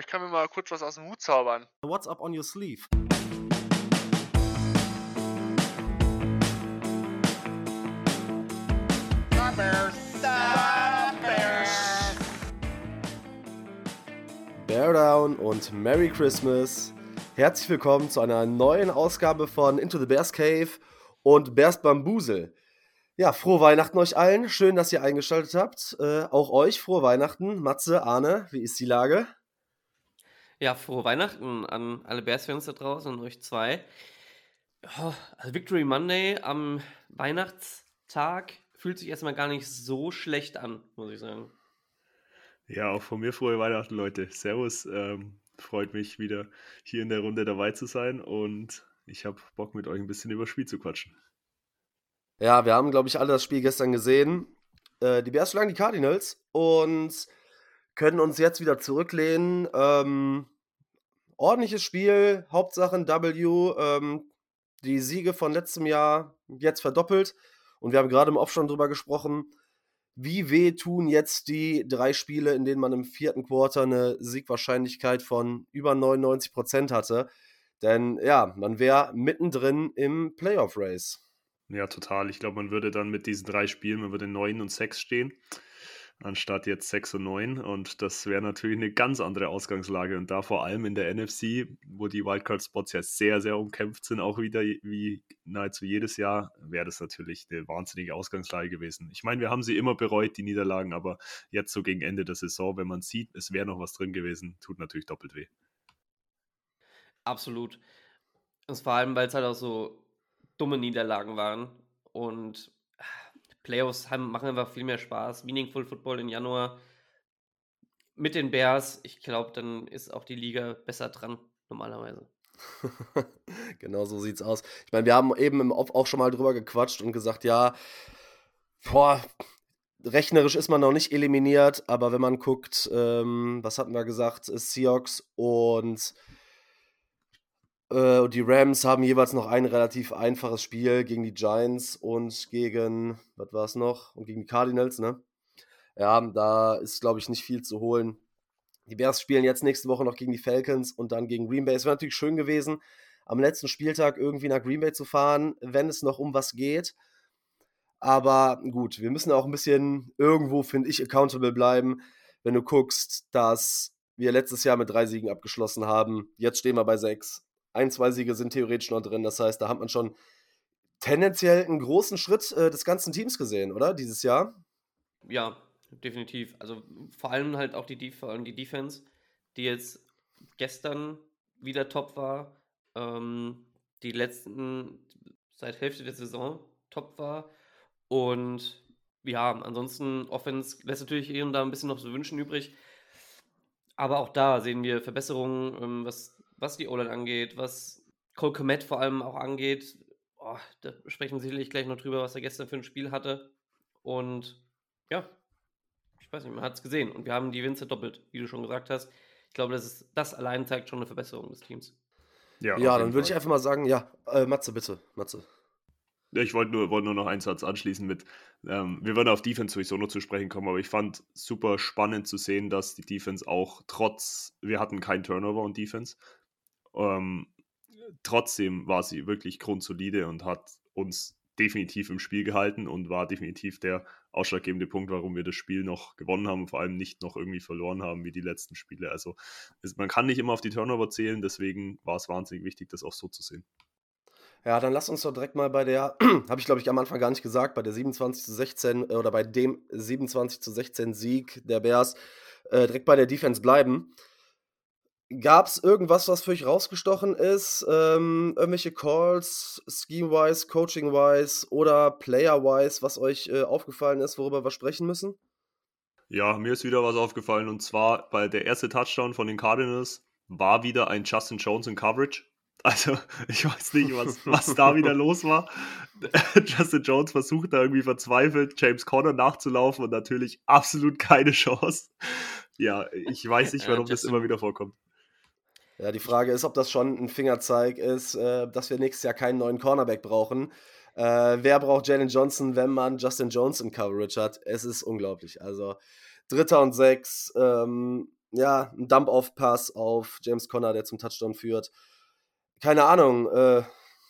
ich kann mir mal kurz was aus dem Hut zaubern. What's up on your sleeve? Bear Down und Merry Christmas. Herzlich willkommen zu einer neuen Ausgabe von Into the Bears Cave und Bears Bambusel. Ja, frohe Weihnachten euch allen. Schön, dass ihr eingeschaltet habt. Äh, auch euch frohe Weihnachten. Matze, Arne, wie ist die Lage? Ja, frohe Weihnachten an alle Bears-Fans da draußen und euch zwei. Oh, also Victory Monday am Weihnachtstag fühlt sich erstmal gar nicht so schlecht an, muss ich sagen. Ja, auch von mir frohe Weihnachten, Leute. Servus. Ähm, freut mich wieder hier in der Runde dabei zu sein und ich habe Bock mit euch ein bisschen über das Spiel zu quatschen. Ja, wir haben, glaube ich, alle das Spiel gestern gesehen. Äh, die Bears schlagen die Cardinals und können uns jetzt wieder zurücklehnen. Ähm, ordentliches Spiel, Hauptsache W. Ähm, die Siege von letztem Jahr jetzt verdoppelt. Und wir haben gerade im Off drüber gesprochen wie weh tun jetzt die drei Spiele, in denen man im vierten Quarter eine Siegwahrscheinlichkeit von über 99 Prozent hatte. Denn ja, man wäre mittendrin im Playoff-Race. Ja, total. Ich glaube, man würde dann mit diesen drei Spielen, man würde 9 und 6 stehen anstatt jetzt 6 und 9. Und das wäre natürlich eine ganz andere Ausgangslage. Und da vor allem in der NFC, wo die Wildcard-Spots ja sehr, sehr umkämpft sind, auch wieder wie nahezu jedes Jahr, wäre das natürlich eine wahnsinnige Ausgangslage gewesen. Ich meine, wir haben sie immer bereut, die Niederlagen, aber jetzt so gegen Ende der Saison, wenn man sieht, es wäre noch was drin gewesen, tut natürlich doppelt weh. Absolut. Und vor allem, weil es halt auch so dumme Niederlagen waren. Und Playoffs haben, machen einfach viel mehr Spaß. Meaningful Football im Januar mit den Bears. Ich glaube, dann ist auch die Liga besser dran, normalerweise. genau so sieht's aus. Ich meine, wir haben eben im Off auch schon mal drüber gequatscht und gesagt, ja, boah, rechnerisch ist man noch nicht eliminiert, aber wenn man guckt, ähm, was hatten wir gesagt, Seahawks und äh, die Rams haben jeweils noch ein relativ einfaches Spiel gegen die Giants und gegen, was war es noch? Und gegen die Cardinals, ne? Ja, da ist, glaube ich, nicht viel zu holen. Die Bears spielen jetzt nächste Woche noch gegen die Falcons und dann gegen Green Bay. Es wäre natürlich schön gewesen, am letzten Spieltag irgendwie nach Green Bay zu fahren, wenn es noch um was geht. Aber gut, wir müssen auch ein bisschen irgendwo, finde ich, accountable bleiben. Wenn du guckst, dass wir letztes Jahr mit drei Siegen abgeschlossen haben, jetzt stehen wir bei sechs ein, zwei Siege sind theoretisch noch drin. Das heißt, da hat man schon tendenziell einen großen Schritt äh, des ganzen Teams gesehen, oder? Dieses Jahr? Ja, definitiv. Also vor allem halt auch die, Def die Defense, die jetzt gestern wieder top war, ähm, die letzten seit Hälfte der Saison top war. Und ja, ansonsten Offense lässt natürlich hier und da ein bisschen noch so Wünschen übrig. Aber auch da sehen wir Verbesserungen, ähm, was was die O-Line angeht, was Cole Komet vor allem auch angeht. Oh, da sprechen wir sicherlich gleich noch drüber, was er gestern für ein Spiel hatte. Und ja, ich weiß nicht, man hat es gesehen. Und wir haben die Winze doppelt, wie du schon gesagt hast. Ich glaube, das, ist, das allein zeigt schon eine Verbesserung des Teams. Ja, ja dann würde ich einfach mal sagen, ja, äh, Matze, bitte, Matze. Ich wollte nur, wollt nur noch einen Satz anschließen mit, ähm, wir würden auf Defense sowieso noch zu sprechen kommen, aber ich fand super spannend zu sehen, dass die Defense auch trotz, wir hatten keinen Turnover und Defense, ähm, trotzdem war sie wirklich grundsolide und hat uns definitiv im Spiel gehalten und war definitiv der ausschlaggebende Punkt, warum wir das Spiel noch gewonnen haben und vor allem nicht noch irgendwie verloren haben wie die letzten Spiele. Also es, man kann nicht immer auf die Turnover zählen, deswegen war es wahnsinnig wichtig, das auch so zu sehen. Ja, dann lass uns doch direkt mal bei der, habe ich glaube ich am Anfang gar nicht gesagt, bei der 27 zu 16 äh, oder bei dem 27 zu 16 Sieg der Bears äh, direkt bei der Defense bleiben. Gab es irgendwas, was für euch rausgestochen ist? Ähm, irgendwelche Calls, Scheme-wise, Coaching-wise oder Player-wise, was euch äh, aufgefallen ist, worüber wir sprechen müssen? Ja, mir ist wieder was aufgefallen und zwar bei der erste Touchdown von den Cardinals war wieder ein Justin Jones in Coverage. Also, ich weiß nicht, was, was da wieder los war. Justin Jones versucht da irgendwie verzweifelt, James Conner nachzulaufen und natürlich absolut keine Chance. Ja, ich weiß nicht, warum äh, das immer wieder vorkommt. Ja, die Frage ist, ob das schon ein Fingerzeig ist, äh, dass wir nächstes Jahr keinen neuen Cornerback brauchen. Äh, wer braucht Jalen Johnson, wenn man Justin Jones in Coverage hat? Es ist unglaublich. Also Dritter und Sechs, ähm, ja, ein Dump-Off-Pass auf James Conner, der zum Touchdown führt. Keine Ahnung, äh,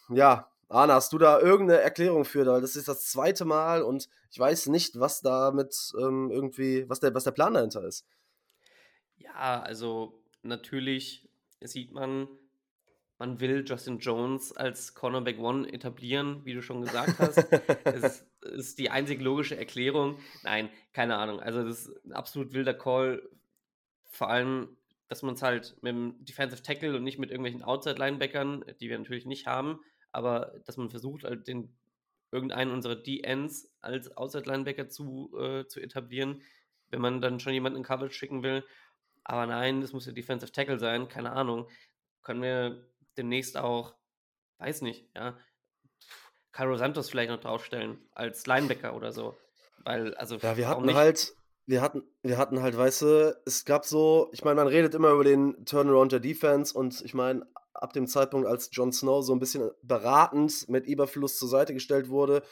ja, Arne, hast du da irgendeine Erklärung für? Weil das ist das zweite Mal und ich weiß nicht, was damit ähm, irgendwie, was der, was der Plan dahinter ist. Ja, also natürlich sieht man, man will Justin Jones als Cornerback One etablieren, wie du schon gesagt hast. das ist die einzig logische Erklärung. Nein, keine Ahnung. Also, das ist ein absolut wilder Call. Vor allem, dass man es halt mit dem Defensive Tackle und nicht mit irgendwelchen Outside-Linebackern, die wir natürlich nicht haben, aber dass man versucht, halt den irgendeinen unserer D-Ends als Outside-Linebacker zu, äh, zu etablieren, wenn man dann schon jemanden in Coverage schicken will. Aber nein, das muss der Defensive Tackle sein, keine Ahnung. Können wir demnächst auch, weiß nicht, ja, Caro Santos vielleicht noch draufstellen als Linebacker oder so. Weil, also. Ja, wir hatten halt, wir hatten, wir hatten halt, weißt du, es gab so, ich meine, man redet immer über den Turnaround der Defense und ich meine, ab dem Zeitpunkt, als Jon Snow so ein bisschen beratend mit Überfluss zur Seite gestellt wurde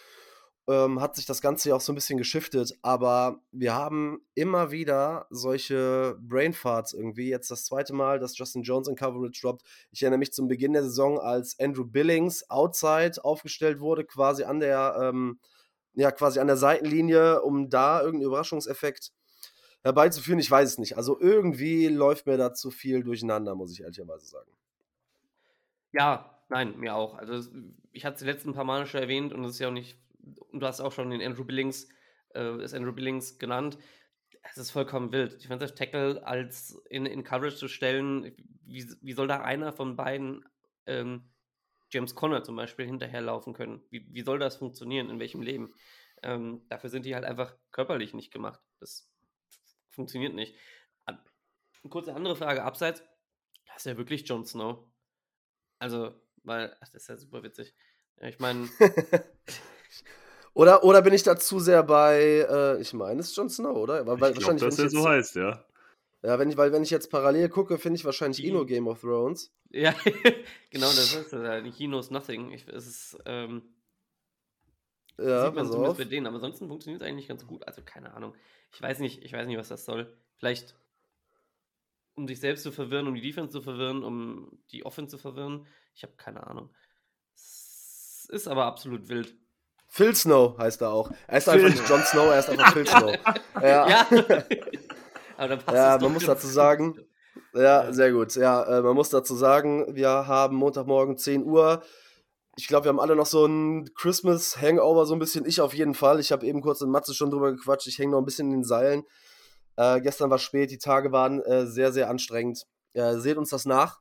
ähm, hat sich das Ganze ja auch so ein bisschen geschiftet. Aber wir haben immer wieder solche Brainfarts irgendwie. Jetzt das zweite Mal, dass Justin Jones in Coverage droppt. Ich erinnere mich zum Beginn der Saison, als Andrew Billings outside aufgestellt wurde, quasi an der, ähm, ja, quasi an der Seitenlinie, um da irgendeinen Überraschungseffekt herbeizuführen. Ich weiß es nicht. Also irgendwie läuft mir da zu viel durcheinander, muss ich ehrlicherweise sagen. Ja, nein, mir auch. Also ich hatte es die letzten paar Mal schon erwähnt und es ist ja auch nicht du hast auch schon den Andrew Billings, äh, ist Andrew Billings genannt. Es ist vollkommen wild. Defensive Tackle als in, in Coverage zu stellen, wie, wie soll da einer von beiden, ähm, James Conner zum Beispiel, hinterherlaufen können? Wie, wie soll das funktionieren? In welchem Leben? Ähm, dafür sind die halt einfach körperlich nicht gemacht. Das funktioniert nicht. Eine kurze andere Frage abseits. Das ist ja wirklich Jon Snow. Also, weil, ach, das ist ja super witzig. Ich meine, Oder, oder bin ich da zu sehr bei, äh, ich meine, es ist Jon Snow, oder? Weil, ich glaube, dass er so heißt, ja. Ja, wenn ich, weil wenn ich jetzt parallel gucke, finde ich wahrscheinlich nur Game of Thrones. Ja, genau, das ist das. He knows nothing. Ich, es ist, ähm, ja, sieht man zumindest auf. bei denen, aber ansonsten funktioniert es eigentlich ganz gut. Also keine Ahnung. Ich weiß nicht, ich weiß nicht, was das soll. Vielleicht um sich selbst zu verwirren, um die Defense zu verwirren, um die Offense zu verwirren. Ich habe keine Ahnung. Es ist aber absolut wild. Phil Snow heißt er auch. Er ist Phil. einfach nicht Jon Snow, er ist einfach Phil Snow. Ja. ja. Aber dann passt ja, man muss dazu sagen, ja, sehr gut. Ja, äh, man muss dazu sagen, wir haben Montagmorgen 10 Uhr. Ich glaube, wir haben alle noch so ein Christmas-Hangover, so ein bisschen. Ich auf jeden Fall. Ich habe eben kurz in Matze schon drüber gequatscht. Ich hänge noch ein bisschen in den Seilen. Äh, gestern war spät, die Tage waren äh, sehr, sehr anstrengend. seht uns das nach.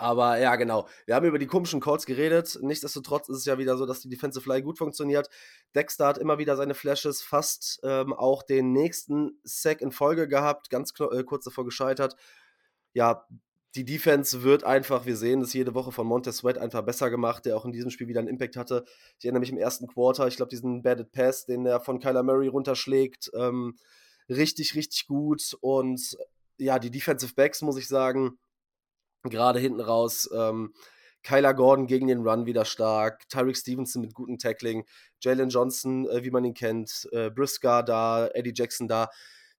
Aber ja, genau. Wir haben über die komischen Calls geredet. Nichtsdestotrotz ist es ja wieder so, dass die Defensive Fly gut funktioniert. Dexter hat immer wieder seine Flashes, fast ähm, auch den nächsten Sack in Folge gehabt, ganz äh, kurz davor gescheitert. Ja, die Defense wird einfach, wir sehen es jede Woche von Montez Sweat einfach besser gemacht, der auch in diesem Spiel wieder einen Impact hatte. Ich erinnere mich im ersten Quarter, ich glaube, diesen Batted Pass, den er von Kyler Murray runterschlägt, ähm, richtig, richtig gut. Und ja, die Defensive Backs, muss ich sagen, Gerade hinten raus. Ähm, Kyler Gordon gegen den Run wieder stark. Tyreek Stevenson mit gutem Tackling. Jalen Johnson, äh, wie man ihn kennt. Äh, Brisker da. Eddie Jackson da.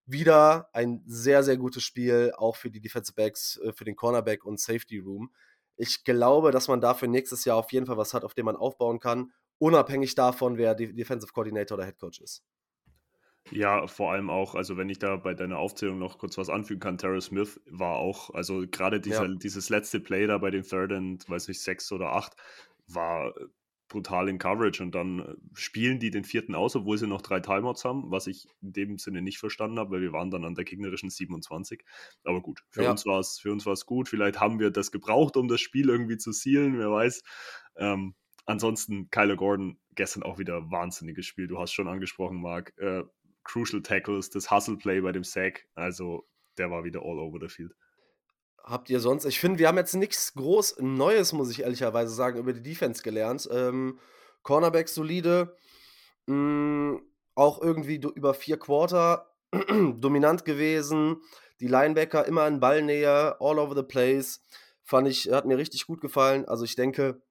Wieder ein sehr, sehr gutes Spiel, auch für die Defensive Backs, äh, für den Cornerback und Safety Room. Ich glaube, dass man dafür nächstes Jahr auf jeden Fall was hat, auf dem man aufbauen kann, unabhängig davon, wer Defensive Coordinator oder Head Coach ist. Ja, vor allem auch, also wenn ich da bei deiner Aufzählung noch kurz was anfügen kann, Terrell Smith war auch, also gerade dieser, ja. dieses letzte Play da bei den Third and, weiß nicht, sechs oder acht, war brutal in Coverage und dann äh, spielen die den vierten aus, obwohl sie noch drei Timeouts haben, was ich in dem Sinne nicht verstanden habe, weil wir waren dann an der gegnerischen 27. Aber gut, für ja. uns war es für uns war es gut. Vielleicht haben wir das gebraucht, um das Spiel irgendwie zu sealen, wer weiß. Ähm, ansonsten Kyler Gordon gestern auch wieder wahnsinniges Spiel. Du hast schon angesprochen, Marc. Äh, Crucial Tackles, das Hustle Play bei dem Sack. Also der war wieder all over the field. Habt ihr sonst, ich finde, wir haben jetzt nichts groß Neues, muss ich ehrlicherweise sagen, über die Defense gelernt. Ähm, Cornerback solide, mh, mm, auch irgendwie über vier Quarter dominant gewesen. Die Linebacker immer in Ballnähe, all over the place. Fand ich, hat mir richtig gut gefallen. Also ich denke,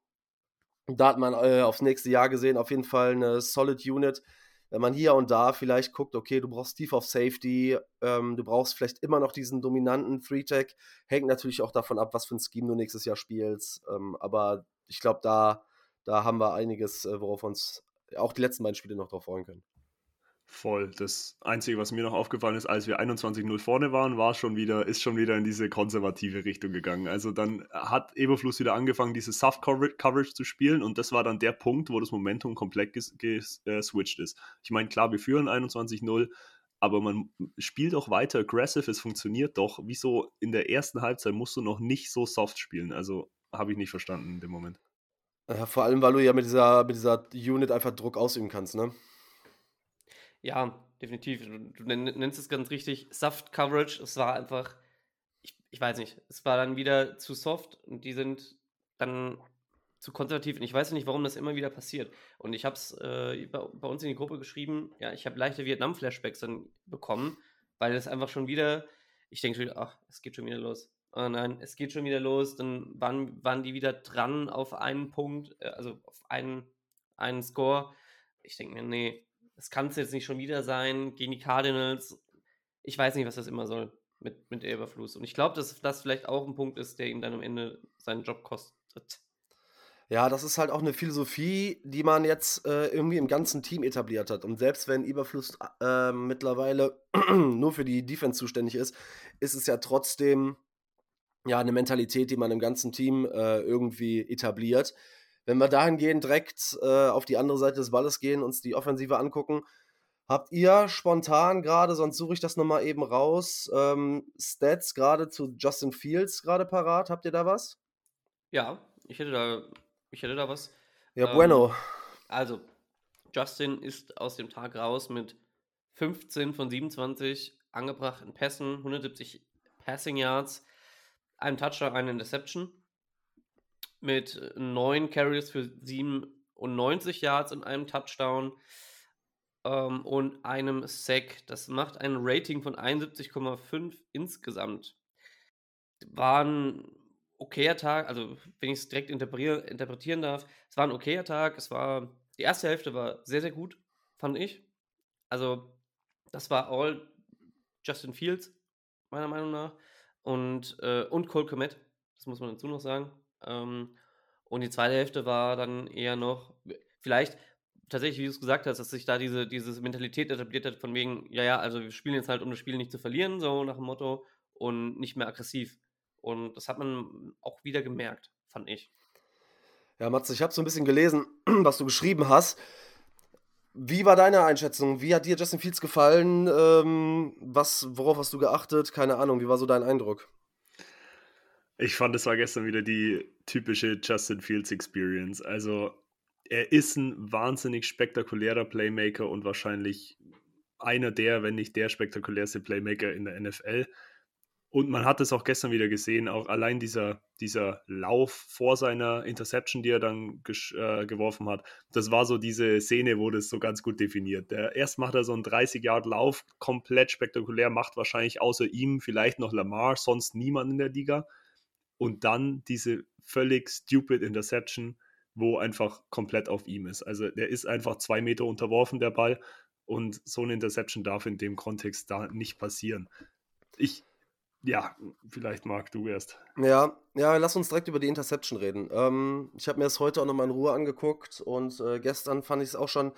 da hat man äh, aufs nächste Jahr gesehen auf jeden Fall eine solid Unit wenn man hier und da vielleicht guckt, okay, du brauchst Steve auf Safety, ähm, du brauchst vielleicht immer noch diesen dominanten Three-Tech, hängt natürlich auch davon ab, was für ein Scheme du nächstes Jahr spielst. Ähm, aber ich glaube, da, da haben wir einiges, äh, worauf uns auch die letzten beiden Spiele noch drauf freuen können. Voll. Das Einzige, was mir noch aufgefallen ist, als wir 21-0 vorne waren, war schon wieder, ist schon wieder in diese konservative Richtung gegangen. Also dann hat Eberfluss wieder angefangen, diese Soft-Coverage zu spielen und das war dann der Punkt, wo das Momentum komplett geswitcht ist. Ich meine, klar, wir führen 21-0, aber man spielt auch weiter aggressive, es funktioniert doch. Wieso in der ersten Halbzeit musst du noch nicht so soft spielen? Also habe ich nicht verstanden in dem Moment. Vor allem, weil du ja mit dieser, mit dieser Unit einfach Druck ausüben kannst, ne? Ja, definitiv. Du, du nennst es ganz richtig. Soft Coverage, es war einfach, ich, ich weiß nicht, es war dann wieder zu soft und die sind dann zu konservativ. Und ich weiß nicht, warum das immer wieder passiert. Und ich habe es äh, bei, bei, uns in die Gruppe geschrieben, ja, ich habe leichte Vietnam-Flashbacks dann bekommen, weil es einfach schon wieder, ich denke schon wieder, ach, es geht schon wieder los. Oh nein, es geht schon wieder los. Dann waren, waren die wieder dran auf einen Punkt, äh, also auf einen, einen Score. Ich denke mir, nee, das kann es jetzt nicht schon wieder sein gegen die Cardinals. Ich weiß nicht, was das immer soll mit, mit Elberfluss. Und ich glaube, dass das vielleicht auch ein Punkt ist, der ihm dann am Ende seinen Job kostet. Ja, das ist halt auch eine Philosophie, die man jetzt äh, irgendwie im ganzen Team etabliert hat. Und selbst wenn Überfluss äh, mittlerweile nur für die Defense zuständig ist, ist es ja trotzdem ja eine Mentalität, die man im ganzen Team äh, irgendwie etabliert. Wenn wir dahingehend direkt äh, auf die andere Seite des Balles gehen, uns die Offensive angucken, habt ihr spontan gerade, sonst suche ich das nochmal eben raus, ähm, Stats gerade zu Justin Fields gerade parat? Habt ihr da was? Ja, ich hätte da, ich hätte da was. Ja, ähm, bueno. Also, Justin ist aus dem Tag raus mit 15 von 27 angebrachten Pässen, 170 Passing Yards, einem Touchdown, eine Interception mit neun Carries für 97 Yards und einem Touchdown ähm, und einem Sack. Das macht ein Rating von 71,5 insgesamt. War ein okayer Tag, also wenn ich es direkt interpretieren darf, es war ein okayer Tag. Es war, die erste Hälfte war sehr, sehr gut, fand ich. Also, das war all Justin Fields, meiner Meinung nach. Und, äh, und Cole Komet, das muss man dazu noch sagen. Ähm, und die zweite Hälfte war dann eher noch, vielleicht tatsächlich, wie du es gesagt hast, dass sich da diese, diese Mentalität etabliert hat, von wegen, ja, ja, also wir spielen jetzt halt, um das Spiel nicht zu verlieren, so nach dem Motto, und nicht mehr aggressiv. Und das hat man auch wieder gemerkt, fand ich. Ja, Matze, ich habe so ein bisschen gelesen, was du geschrieben hast. Wie war deine Einschätzung? Wie hat dir Justin Fields gefallen? Ähm, was, worauf hast du geachtet? Keine Ahnung, wie war so dein Eindruck? Ich fand, es war gestern wieder die typische Justin Fields Experience. Also, er ist ein wahnsinnig spektakulärer Playmaker und wahrscheinlich einer der, wenn nicht der spektakulärste Playmaker in der NFL. Und man hat es auch gestern wieder gesehen, auch allein dieser, dieser Lauf vor seiner Interception, die er dann äh, geworfen hat, das war so diese Szene, wo das so ganz gut definiert. Der, erst macht er so einen 30-Yard-Lauf, komplett spektakulär, macht wahrscheinlich außer ihm vielleicht noch Lamar, sonst niemand in der Liga und dann diese völlig stupid Interception, wo einfach komplett auf ihm ist. Also der ist einfach zwei Meter unterworfen, der Ball. Und so eine Interception darf in dem Kontext da nicht passieren. Ich, ja, vielleicht mag du erst. Ja, ja, lass uns direkt über die Interception reden. Ähm, ich habe mir das heute auch nochmal in Ruhe angeguckt und äh, gestern fand ich es auch schon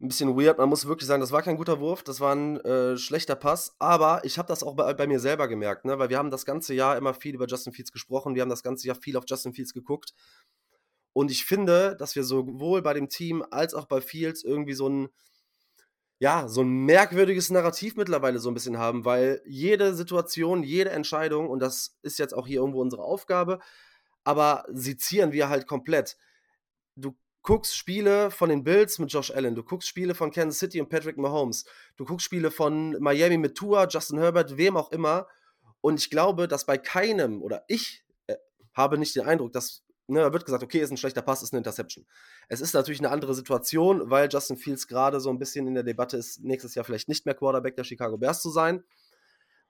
ein bisschen weird. Man muss wirklich sagen, das war kein guter Wurf, das war ein äh, schlechter Pass, aber ich habe das auch bei, bei, mir selber gemerkt, ne? weil wir haben das ganze Jahr immer viel über Justin Fields gesprochen, wir haben das ganze Jahr viel auf Justin Fields geguckt und ich finde, dass wir sowohl bei dem Team als auch bei Fields irgendwie so ein ja, so ein merkwürdiges Narrativ mittlerweile so ein bisschen haben, weil jede Situation, jede Entscheidung, und das ist jetzt auch hier irgendwo unsere Aufgabe, aber sie zieren wir halt komplett. Du guckst Spiele von den Bills mit Josh Allen, du guckst Spiele von Kansas City und Patrick Mahomes, du guckst Spiele von Miami mit Tua, Justin Herbert, wem auch immer. Und ich glaube, dass bei keinem, oder ich äh, habe nicht den Eindruck, dass, ne, wird gesagt, okay, ist ein schlechter Pass, ist eine Interception. Es ist natürlich eine andere Situation, weil Justin Fields gerade so ein bisschen in der Debatte ist, nächstes Jahr vielleicht nicht mehr Quarterback der Chicago Bears zu sein.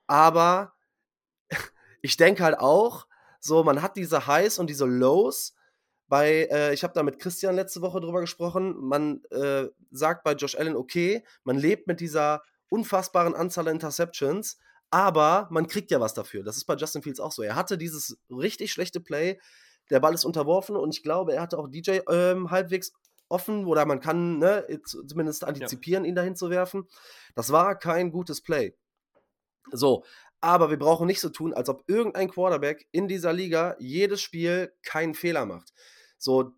Aber ich denke halt auch, so, man hat diese Highs und diese Lows bei, äh, ich habe da mit Christian letzte Woche drüber gesprochen, man äh, sagt bei Josh Allen, okay, man lebt mit dieser unfassbaren Anzahl an Interceptions, aber man kriegt ja was dafür. Das ist bei Justin Fields auch so. Er hatte dieses richtig schlechte Play, der Ball ist unterworfen und ich glaube, er hatte auch DJ ähm, halbwegs offen oder man kann ne, zumindest antizipieren, ja. ihn dahin zu werfen. Das war kein gutes Play. So, aber wir brauchen nicht so tun, als ob irgendein Quarterback in dieser Liga jedes Spiel keinen Fehler macht. So,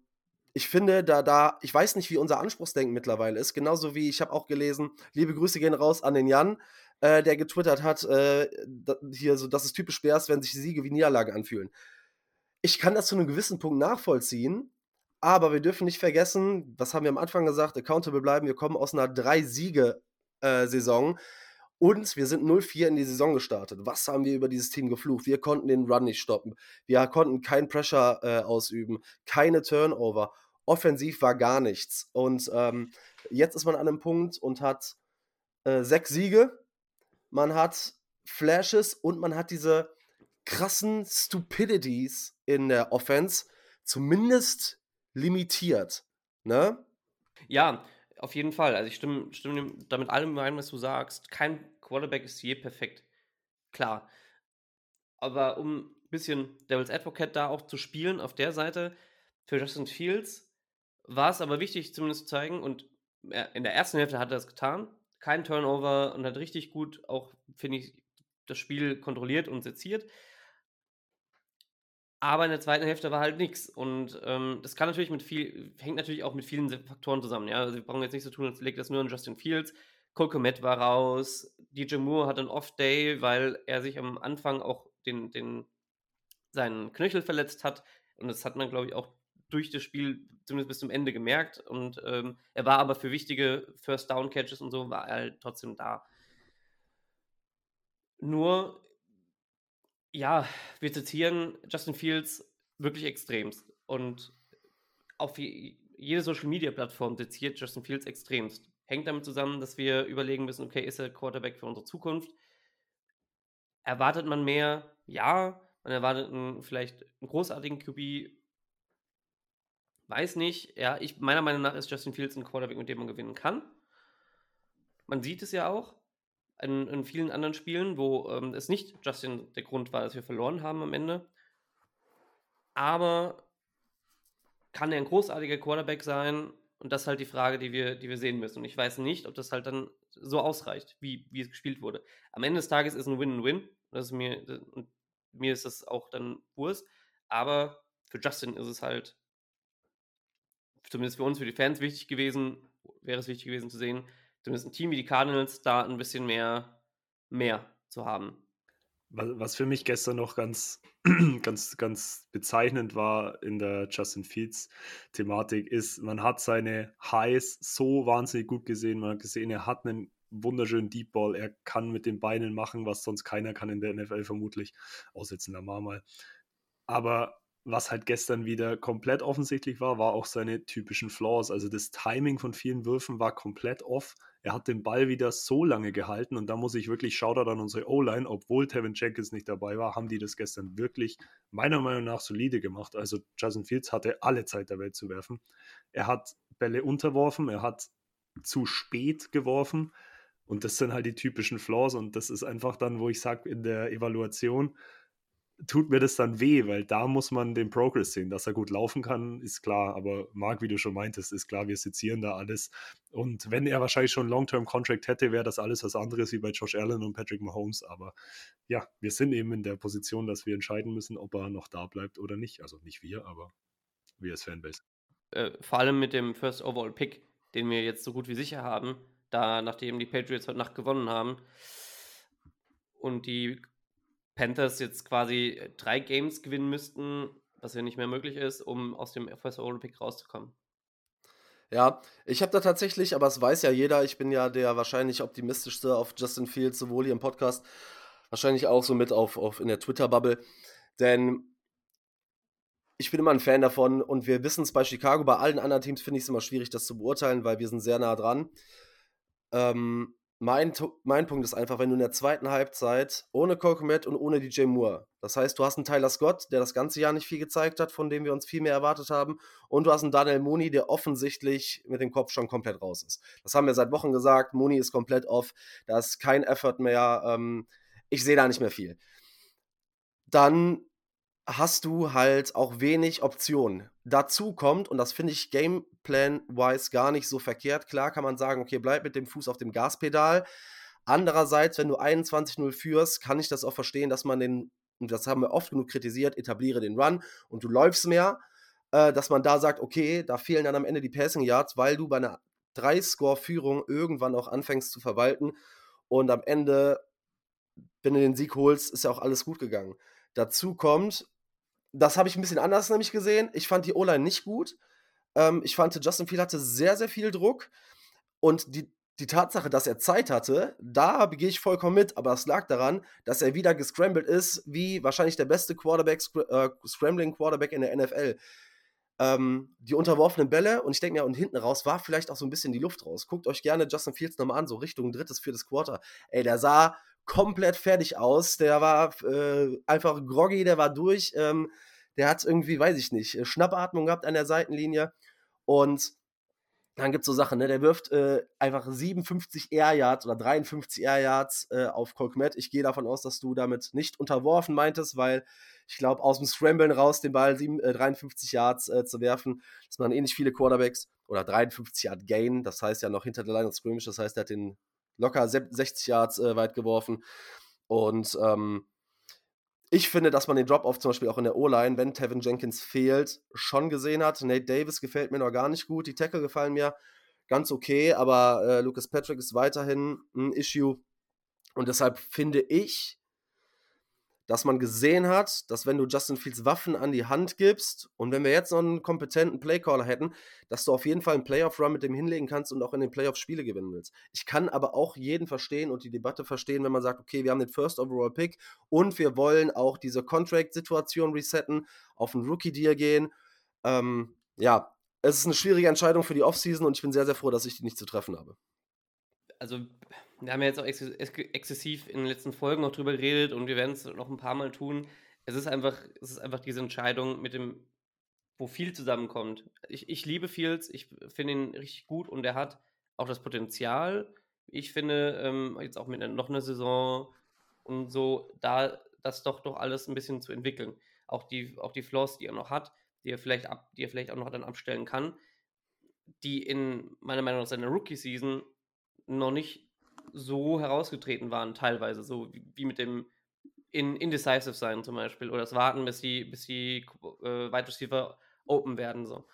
ich finde, da, da, ich weiß nicht, wie unser Anspruchsdenken mittlerweile ist. Genauso wie ich habe auch gelesen, liebe Grüße gehen raus an den Jan, äh, der getwittert hat, äh, hier so, dass es typisch wäre, wenn sich Siege wie Niederlagen anfühlen. Ich kann das zu einem gewissen Punkt nachvollziehen, aber wir dürfen nicht vergessen, was haben wir am Anfang gesagt, accountable bleiben, wir kommen aus einer Drei-Siege-Saison. Äh, und wir sind 0-4 in die Saison gestartet. Was haben wir über dieses Team geflucht? Wir konnten den Run nicht stoppen. Wir konnten kein Pressure äh, ausüben, keine Turnover. Offensiv war gar nichts. Und ähm, jetzt ist man an einem Punkt und hat äh, sechs Siege. Man hat Flashes und man hat diese krassen Stupidities in der Offense zumindest limitiert. Ne? Ja, auf jeden Fall. Also ich stimme, stimme damit allem rein, was du sagst. Kein Quarterback ist je perfekt. Klar. Aber um ein bisschen Devil's Advocate da auch zu spielen auf der Seite, für Justin Fields war es aber wichtig, zumindest zu zeigen, und in der ersten Hälfte hat er das getan. Kein Turnover und hat richtig gut auch, finde ich, das Spiel kontrolliert und seziert. Aber in der zweiten Hälfte war halt nichts. Und ähm, das kann natürlich mit viel, hängt natürlich auch mit vielen Faktoren zusammen. Ja? Also wir brauchen jetzt nicht so tun, als legt das nur an Justin Fields. Cole Komet war raus. DJ Moore hat einen Off-Day, weil er sich am Anfang auch den, den, seinen Knöchel verletzt hat. Und das hat man, glaube ich, auch durch das Spiel zumindest bis zum Ende gemerkt. Und ähm, er war aber für wichtige First-Down-Catches und so, war er halt trotzdem da. Nur ja, wir zitieren Justin Fields wirklich extremst. Und auf jede Social Media Plattform zitiert Justin Fields extremst. Hängt damit zusammen, dass wir überlegen müssen, okay, ist er Quarterback für unsere Zukunft? Erwartet man mehr? Ja. Man erwartet einen, vielleicht einen großartigen QB. Weiß nicht. Ja, ich, meiner Meinung nach ist Justin Fields ein Quarterback, mit dem man gewinnen kann. Man sieht es ja auch in, in vielen anderen Spielen, wo ähm, es nicht Justin der Grund war, dass wir verloren haben am Ende. Aber kann er ein großartiger Quarterback sein? Und das ist halt die Frage, die wir, die wir sehen müssen. Und ich weiß nicht, ob das halt dann so ausreicht, wie, wie es gespielt wurde. Am Ende des Tages ist ein Win-Win. Das ist mir, und mir ist das auch dann Wurst. Aber für Justin ist es halt, zumindest für uns, für die Fans wichtig gewesen, wäre es wichtig gewesen zu sehen, zumindest ein Team wie die Cardinals da ein bisschen mehr, mehr zu haben. Was für mich gestern noch ganz, ganz, ganz bezeichnend war in der Justin Fields-Thematik, ist, man hat seine Highs so wahnsinnig gut gesehen. Man hat gesehen, er hat einen wunderschönen Deep Ball. Er kann mit den Beinen machen, was sonst keiner kann in der NFL vermutlich. Aussetzen Lamar mal. Aber was halt gestern wieder komplett offensichtlich war, war auch seine typischen Flaws. Also das Timing von vielen Würfen war komplett off. Er hat den Ball wieder so lange gehalten und da muss ich wirklich Shoutout an unsere O-Line, obwohl Tevin Jenkins nicht dabei war, haben die das gestern wirklich meiner Meinung nach solide gemacht. Also Justin Fields hatte alle Zeit der Welt zu werfen. Er hat Bälle unterworfen, er hat zu spät geworfen und das sind halt die typischen Flaws und das ist einfach dann, wo ich sage in der Evaluation, tut mir das dann weh, weil da muss man den Progress sehen. Dass er gut laufen kann, ist klar. Aber Marc, wie du schon meintest, ist klar, wir sezieren da alles. Und wenn er wahrscheinlich schon Long-Term-Contract hätte, wäre das alles was anderes wie bei Josh Allen und Patrick Mahomes. Aber ja, wir sind eben in der Position, dass wir entscheiden müssen, ob er noch da bleibt oder nicht. Also nicht wir, aber wir als Fanbase. Äh, vor allem mit dem First Overall Pick, den wir jetzt so gut wie sicher haben, da nachdem die Patriots heute Nacht gewonnen haben und die Panthers jetzt quasi äh, drei Games gewinnen müssten, was ja nicht mehr möglich ist, um aus dem First Olympic rauszukommen. Ja, ich habe da tatsächlich, aber es weiß ja jeder, ich bin ja der wahrscheinlich optimistischste auf Justin Fields, sowohl hier im Podcast, wahrscheinlich auch so mit auf, auf in der Twitter-Bubble. Denn ich bin immer ein Fan davon und wir wissen es bei Chicago, bei allen anderen Teams finde ich es immer schwierig, das zu beurteilen, weil wir sind sehr nah dran. Ähm, mein, mein Punkt ist einfach, wenn du in der zweiten Halbzeit ohne Colcomet und ohne DJ Moore, das heißt, du hast einen Tyler Scott, der das ganze Jahr nicht viel gezeigt hat, von dem wir uns viel mehr erwartet haben, und du hast einen Daniel Mooney, der offensichtlich mit dem Kopf schon komplett raus ist. Das haben wir seit Wochen gesagt, Mooney ist komplett off, da ist kein Effort mehr, ähm, ich sehe da nicht mehr viel. Dann hast du halt auch wenig Optionen. Dazu kommt, und das finde ich Gameplan-wise gar nicht so verkehrt, klar kann man sagen, okay, bleib mit dem Fuß auf dem Gaspedal. Andererseits, wenn du 21-0 führst, kann ich das auch verstehen, dass man den, und das haben wir oft genug kritisiert, etabliere den Run und du läufst mehr, äh, dass man da sagt, okay, da fehlen dann am Ende die Passing Yards, weil du bei einer 3-Score-Führung irgendwann auch anfängst zu verwalten und am Ende, wenn du den Sieg holst, ist ja auch alles gut gegangen. Dazu kommt, das habe ich ein bisschen anders nämlich gesehen. Ich fand die O-Line nicht gut. Ähm, ich fand, Justin Field hatte sehr, sehr viel Druck. Und die, die Tatsache, dass er Zeit hatte, da gehe ich vollkommen mit. Aber es lag daran, dass er wieder gescrambled ist, wie wahrscheinlich der beste Quarterback, äh, Scrambling Quarterback in der NFL. Ähm, die unterworfenen Bälle, und ich denke mir, und hinten raus war vielleicht auch so ein bisschen die Luft raus. Guckt euch gerne Justin Fields nochmal an, so Richtung drittes, viertes Quarter. Ey, der sah komplett fertig aus. Der war äh, einfach groggy, der war durch. Ähm, der hat irgendwie, weiß ich nicht, äh, Schnappatmung gehabt an der Seitenlinie. Und dann gibt es so Sachen, ne? Der wirft äh, einfach 57 Air Yards oder 53 Air Yards äh, auf Colkmet. Ich gehe davon aus, dass du damit nicht unterworfen meintest, weil ich glaube, aus dem Scramblen raus den Ball 7, äh, 53 Yards äh, zu werfen, das machen eh nicht viele Quarterbacks. Oder 53 Yard Gain, das heißt ja noch hinter der Line of Scrimmage, das heißt, er hat den locker 60 Yards äh, weit geworfen. Und ähm, ich finde, dass man den Drop-Off zum Beispiel auch in der O-Line, wenn Tevin Jenkins fehlt, schon gesehen hat. Nate Davis gefällt mir noch gar nicht gut. Die Tackle gefallen mir ganz okay, aber äh, Lucas Patrick ist weiterhin ein Issue. Und deshalb finde ich, dass man gesehen hat, dass wenn du Justin Fields Waffen an die Hand gibst und wenn wir jetzt noch einen kompetenten Playcaller hätten, dass du auf jeden Fall einen Playoff-Run mit dem hinlegen kannst und auch in den Playoffs Spiele gewinnen willst. Ich kann aber auch jeden verstehen und die Debatte verstehen, wenn man sagt, okay, wir haben den First Overall Pick und wir wollen auch diese Contract-Situation resetten, auf einen Rookie-Deal gehen. Ähm, ja, es ist eine schwierige Entscheidung für die Offseason und ich bin sehr, sehr froh, dass ich die nicht zu treffen habe also wir haben ja jetzt auch ex ex exzessiv in den letzten Folgen auch drüber geredet und wir werden es noch ein paar Mal tun. Es ist einfach, es ist einfach diese Entscheidung mit dem, wo viel zusammenkommt. Ich, ich liebe Fields, ich finde ihn richtig gut und er hat auch das Potenzial. Ich finde, ähm, jetzt auch mit noch einer Saison und so, da das doch doch alles ein bisschen zu entwickeln. Auch die, auch die Flaws, die er noch hat, die er vielleicht ab, die er vielleicht auch noch dann abstellen kann, die in meiner Meinung nach seiner Rookie-Season noch nicht so herausgetreten waren, teilweise, so wie, wie mit dem in indecisive sein zum Beispiel oder das Warten, bis die, bis die äh, Wide Receiver open werden. So.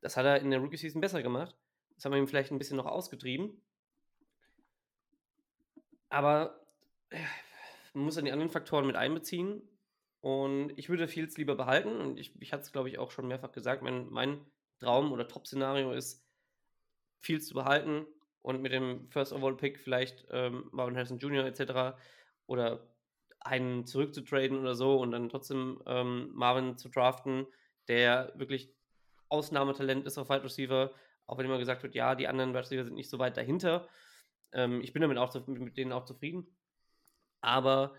Das hat er in der Rookie Season besser gemacht. Das haben wir ihm vielleicht ein bisschen noch ausgetrieben. Aber äh, man muss dann die anderen Faktoren mit einbeziehen. Und ich würde Fields lieber behalten. Und ich, ich hatte es, glaube ich, auch schon mehrfach gesagt. Mein, mein Traum oder Top-Szenario ist, Fields zu behalten, und mit dem First Overall Pick vielleicht ähm, Marvin Harrison Jr. etc. oder einen zurückzutraden oder so und dann trotzdem ähm, Marvin zu draften, der wirklich Ausnahmetalent ist auf Wide Receiver, auch wenn immer gesagt wird, ja, die anderen Wide Receiver sind nicht so weit dahinter. Ähm, ich bin damit auch mit, denen auch zufrieden. Aber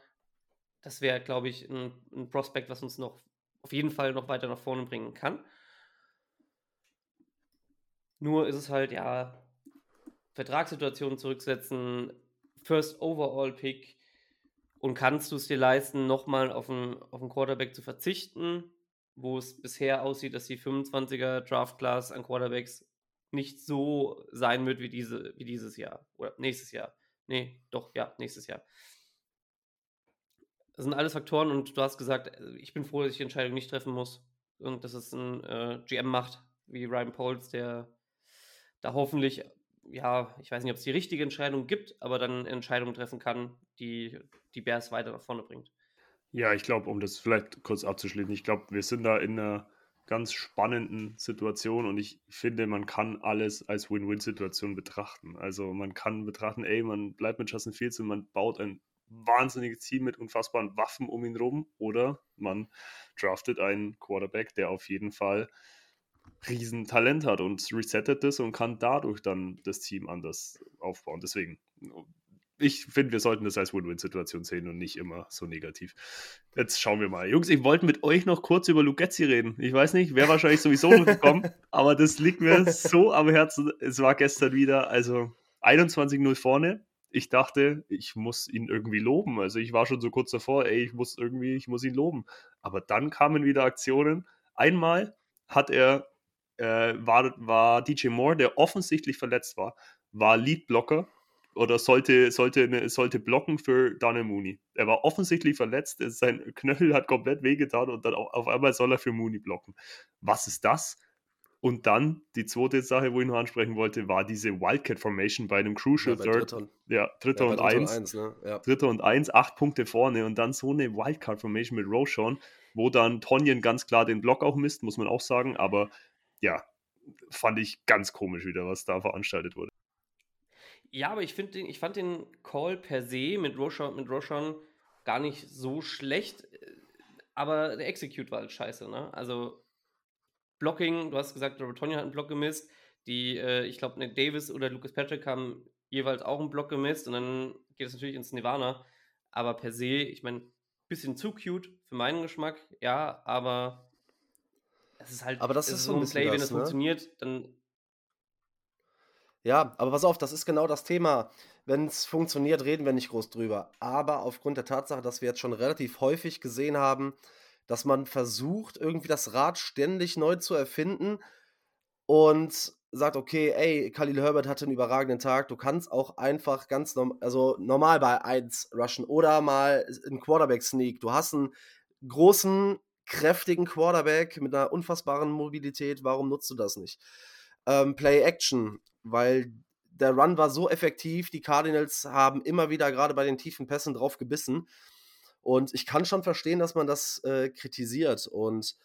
das wäre, glaube ich, ein, ein Prospekt, was uns noch auf jeden Fall noch weiter nach vorne bringen kann. Nur ist es halt, ja, Vertragssituation zurücksetzen, First Overall Pick und kannst du es dir leisten, nochmal auf einen, auf Quarterback zu verzichten, wo es bisher aussieht, dass die 25er Draft Class an Quarterbacks nicht so sein wird wie, diese, wie dieses Jahr oder nächstes Jahr. Nee, doch, ja, nächstes Jahr. Das sind alles Faktoren und du hast gesagt, ich bin froh, dass ich die Entscheidung nicht treffen muss und dass es ein äh, GM macht, wie Ryan Poles, der da hoffentlich ja, ich weiß nicht, ob es die richtige Entscheidung gibt, aber dann Entscheidungen treffen kann, die die Bears weiter nach vorne bringt. Ja, ich glaube, um das vielleicht kurz abzuschließen, ich glaube, wir sind da in einer ganz spannenden Situation und ich finde, man kann alles als Win-Win-Situation betrachten. Also man kann betrachten, ey, man bleibt mit Justin Fields und man baut ein wahnsinniges Team mit unfassbaren Waffen um ihn rum oder man draftet einen Quarterback, der auf jeden Fall Riesentalent hat und resettet das und kann dadurch dann das Team anders aufbauen. Deswegen, ich finde, wir sollten das als Win-Win-Situation sehen und nicht immer so negativ. Jetzt schauen wir mal. Jungs, ich wollte mit euch noch kurz über Lugetzi reden. Ich weiß nicht, wäre wahrscheinlich sowieso gekommen, aber das liegt mir so am Herzen. Es war gestern wieder, also 21-0 vorne. Ich dachte, ich muss ihn irgendwie loben. Also ich war schon so kurz davor, ey, ich muss irgendwie, ich muss ihn loben. Aber dann kamen wieder Aktionen. Einmal hat er, äh, war, war DJ Moore, der offensichtlich verletzt war, war Leadblocker oder sollte, sollte, eine, sollte blocken für Daniel Mooney. Er war offensichtlich verletzt, sein Knöchel hat komplett wehgetan und dann auf einmal soll er für Mooney blocken. Was ist das? Und dann die zweite Sache, wo ich noch ansprechen wollte, war diese Wildcat Formation bei einem Crucial ja, Third. Dritter, ja, Dritter ja, und Eins. eins ne? ja. Dritter und Eins, acht Punkte vorne und dann so eine Wildcard Formation mit Roshan, wo dann Tonjen ganz klar den Block auch misst, muss man auch sagen. Aber ja, fand ich ganz komisch wieder, was da veranstaltet wurde. Ja, aber ich, den, ich fand den Call per se mit Roshan, mit Roshan gar nicht so schlecht, äh, aber der Execute war halt scheiße. Ne? Also Blocking, du hast gesagt, Robert Tonja hat einen Block gemisst. Die, äh, ich glaube, Nick Davis oder Lucas Patrick haben jeweils auch einen Block gemisst und dann geht es natürlich ins Nirvana. Aber per se, ich meine, bisschen zu cute für meinen Geschmack, ja, aber es ist halt aber das ist so ein Play, das, wenn es ne? funktioniert, dann ja, aber pass auf, das ist genau das Thema. Wenn es funktioniert, reden wir nicht groß drüber. Aber aufgrund der Tatsache, dass wir jetzt schon relativ häufig gesehen haben, dass man versucht, irgendwie das Rad ständig neu zu erfinden und sagt, okay, ey, Khalil Herbert hatte einen überragenden Tag, du kannst auch einfach ganz norm also normal bei 1 rushen oder mal einen Quarterback-Sneak. Du hast einen großen, kräftigen Quarterback mit einer unfassbaren Mobilität, warum nutzt du das nicht? Ähm, Play-Action, weil der Run war so effektiv, die Cardinals haben immer wieder gerade bei den tiefen Pässen drauf gebissen. Und ich kann schon verstehen, dass man das äh, kritisiert. Und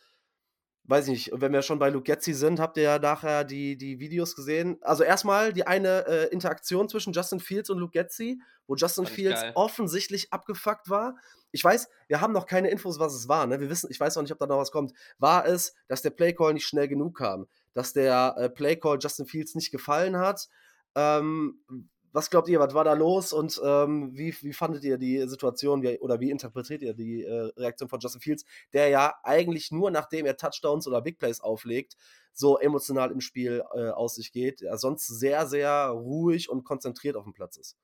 weiß ich nicht, wenn wir schon bei Luke Getzi sind, habt ihr ja nachher die, die Videos gesehen. Also erstmal die eine äh, Interaktion zwischen Justin Fields und Luke Getzi, wo Justin Fields geil. offensichtlich abgefuckt war. Ich weiß, wir haben noch keine Infos, was es war. Ne? Wir wissen, ich weiß auch nicht, ob da noch was kommt. War es, dass der Playcall nicht schnell genug kam? dass der äh, Playcall Justin Fields nicht gefallen hat. Ähm, was glaubt ihr, was war da los und ähm, wie, wie fandet ihr die Situation wie, oder wie interpretiert ihr die äh, Reaktion von Justin Fields, der ja eigentlich nur nachdem er Touchdowns oder Big Plays auflegt, so emotional im Spiel äh, aus sich geht, er sonst sehr, sehr ruhig und konzentriert auf dem Platz ist?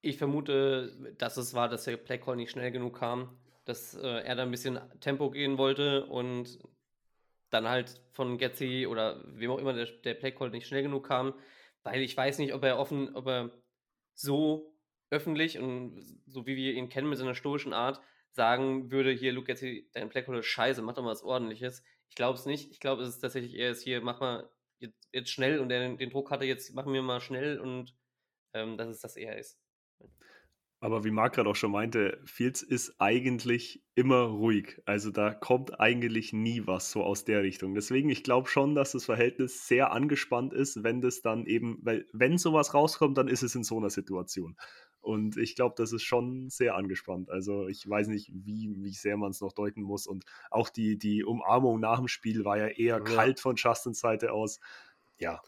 Ich vermute, dass es war, dass der Playcall nicht schnell genug kam, dass äh, er da ein bisschen Tempo gehen wollte und dann halt von Getzi oder wem auch immer der, der Playcall nicht schnell genug kam, weil ich weiß nicht, ob er offen, ob er so öffentlich und so wie wir ihn kennen mit seiner stoischen Art sagen würde, hier, Luke, Getzi, dein Playcall ist scheiße, mach doch mal was ordentliches. Ich glaube es nicht. Ich glaube, es ist tatsächlich eher hier, mach mal jetzt, jetzt schnell und der, den Druck hatte, jetzt machen wir mal schnell und ähm, dass es das eher ist. Aber wie Marc gerade auch schon meinte, Fields ist eigentlich immer ruhig. Also da kommt eigentlich nie was so aus der Richtung. Deswegen, ich glaube schon, dass das Verhältnis sehr angespannt ist, wenn das dann eben, weil wenn sowas rauskommt, dann ist es in so einer Situation. Und ich glaube, das ist schon sehr angespannt. Also ich weiß nicht, wie, wie sehr man es noch deuten muss. Und auch die, die Umarmung nach dem Spiel war ja eher ja. kalt von Justins Seite aus. Ja.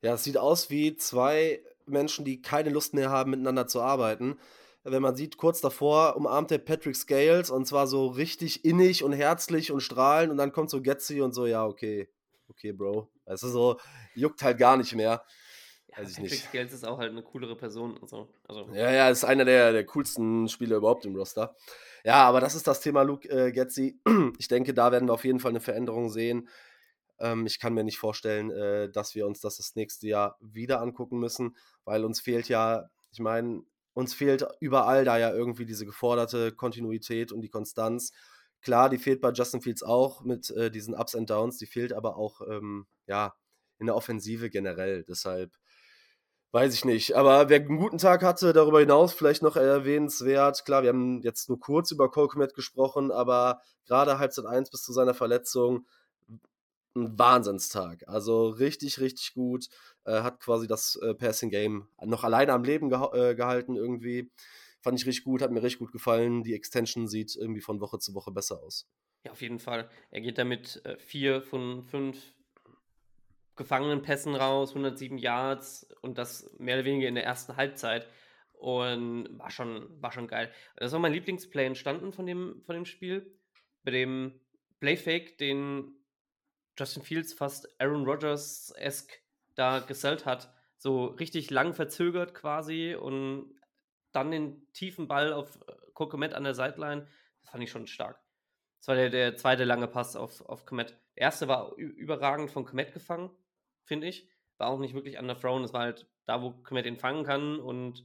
Ja, es sieht aus wie zwei Menschen, die keine Lust mehr haben, miteinander zu arbeiten wenn man sieht, kurz davor umarmt er Patrick Scales und zwar so richtig innig und herzlich und strahlend und dann kommt so Getzi und so, ja, okay, okay, Bro. Also so, juckt halt gar nicht mehr. Ja, Weiß ich Patrick nicht. Scales ist auch halt eine coolere Person und so. Also. Ja, ja, ist einer der, der coolsten Spieler überhaupt im Roster. Ja, aber das ist das Thema Luke äh, Getzi. Ich denke, da werden wir auf jeden Fall eine Veränderung sehen. Ähm, ich kann mir nicht vorstellen, äh, dass wir uns das das nächste Jahr wieder angucken müssen, weil uns fehlt ja, ich meine, uns fehlt überall da ja irgendwie diese geforderte Kontinuität und die Konstanz. Klar, die fehlt bei Justin Fields auch mit äh, diesen Ups and Downs, die fehlt aber auch ähm, ja, in der Offensive generell. Deshalb weiß ich nicht. Aber wer einen guten Tag hatte, darüber hinaus vielleicht noch erwähnenswert. Klar, wir haben jetzt nur kurz über Colcomet gesprochen, aber gerade Halbzeit 1 bis zu seiner Verletzung ein Wahnsinnstag. Also richtig, richtig gut. Äh, hat quasi das äh, Passing Game noch alleine am Leben geha äh, gehalten irgendwie. Fand ich richtig gut, hat mir richtig gut gefallen. Die Extension sieht irgendwie von Woche zu Woche besser aus. Ja, auf jeden Fall. Er geht damit äh, vier von fünf gefangenen Pässen raus, 107 Yards und das mehr oder weniger in der ersten Halbzeit. Und war schon, war schon geil. Das war mein Lieblingsplay entstanden von dem, von dem Spiel. Bei dem Playfake, den Justin Fields fast Aaron Rodgers-esque da gesellt hat. So richtig lang verzögert quasi und dann den tiefen Ball auf Kokomet an der Sideline. Das fand ich schon stark. Das war der, der zweite lange Pass auf, auf Komet. Der erste war überragend von Komet gefangen, finde ich. War auch nicht wirklich underthrown. Es war halt da, wo Komet ihn fangen kann und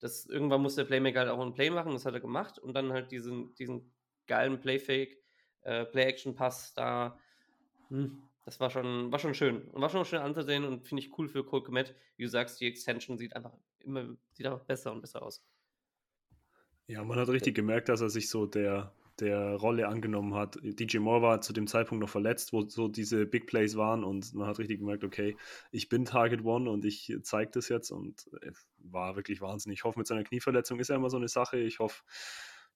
das, irgendwann muss der Playmaker halt auch ein Play machen. Das hat er gemacht und dann halt diesen, diesen geilen Playfake, äh, Play-Action-Pass da. Hm, das war schon, war schon schön. Und war schon schön anzusehen und finde ich cool für Cole Komet. Wie du sagst, die Extension sieht einfach immer, sieht einfach besser und besser aus. Ja, man hat richtig gemerkt, dass er sich so der, der Rolle angenommen hat. DJ Moore war zu dem Zeitpunkt noch verletzt, wo so diese Big Plays waren und man hat richtig gemerkt, okay, ich bin Target One und ich zeige das jetzt und äh, war wirklich wahnsinnig. Ich hoffe, mit seiner Knieverletzung ist ja immer so eine Sache. Ich hoffe,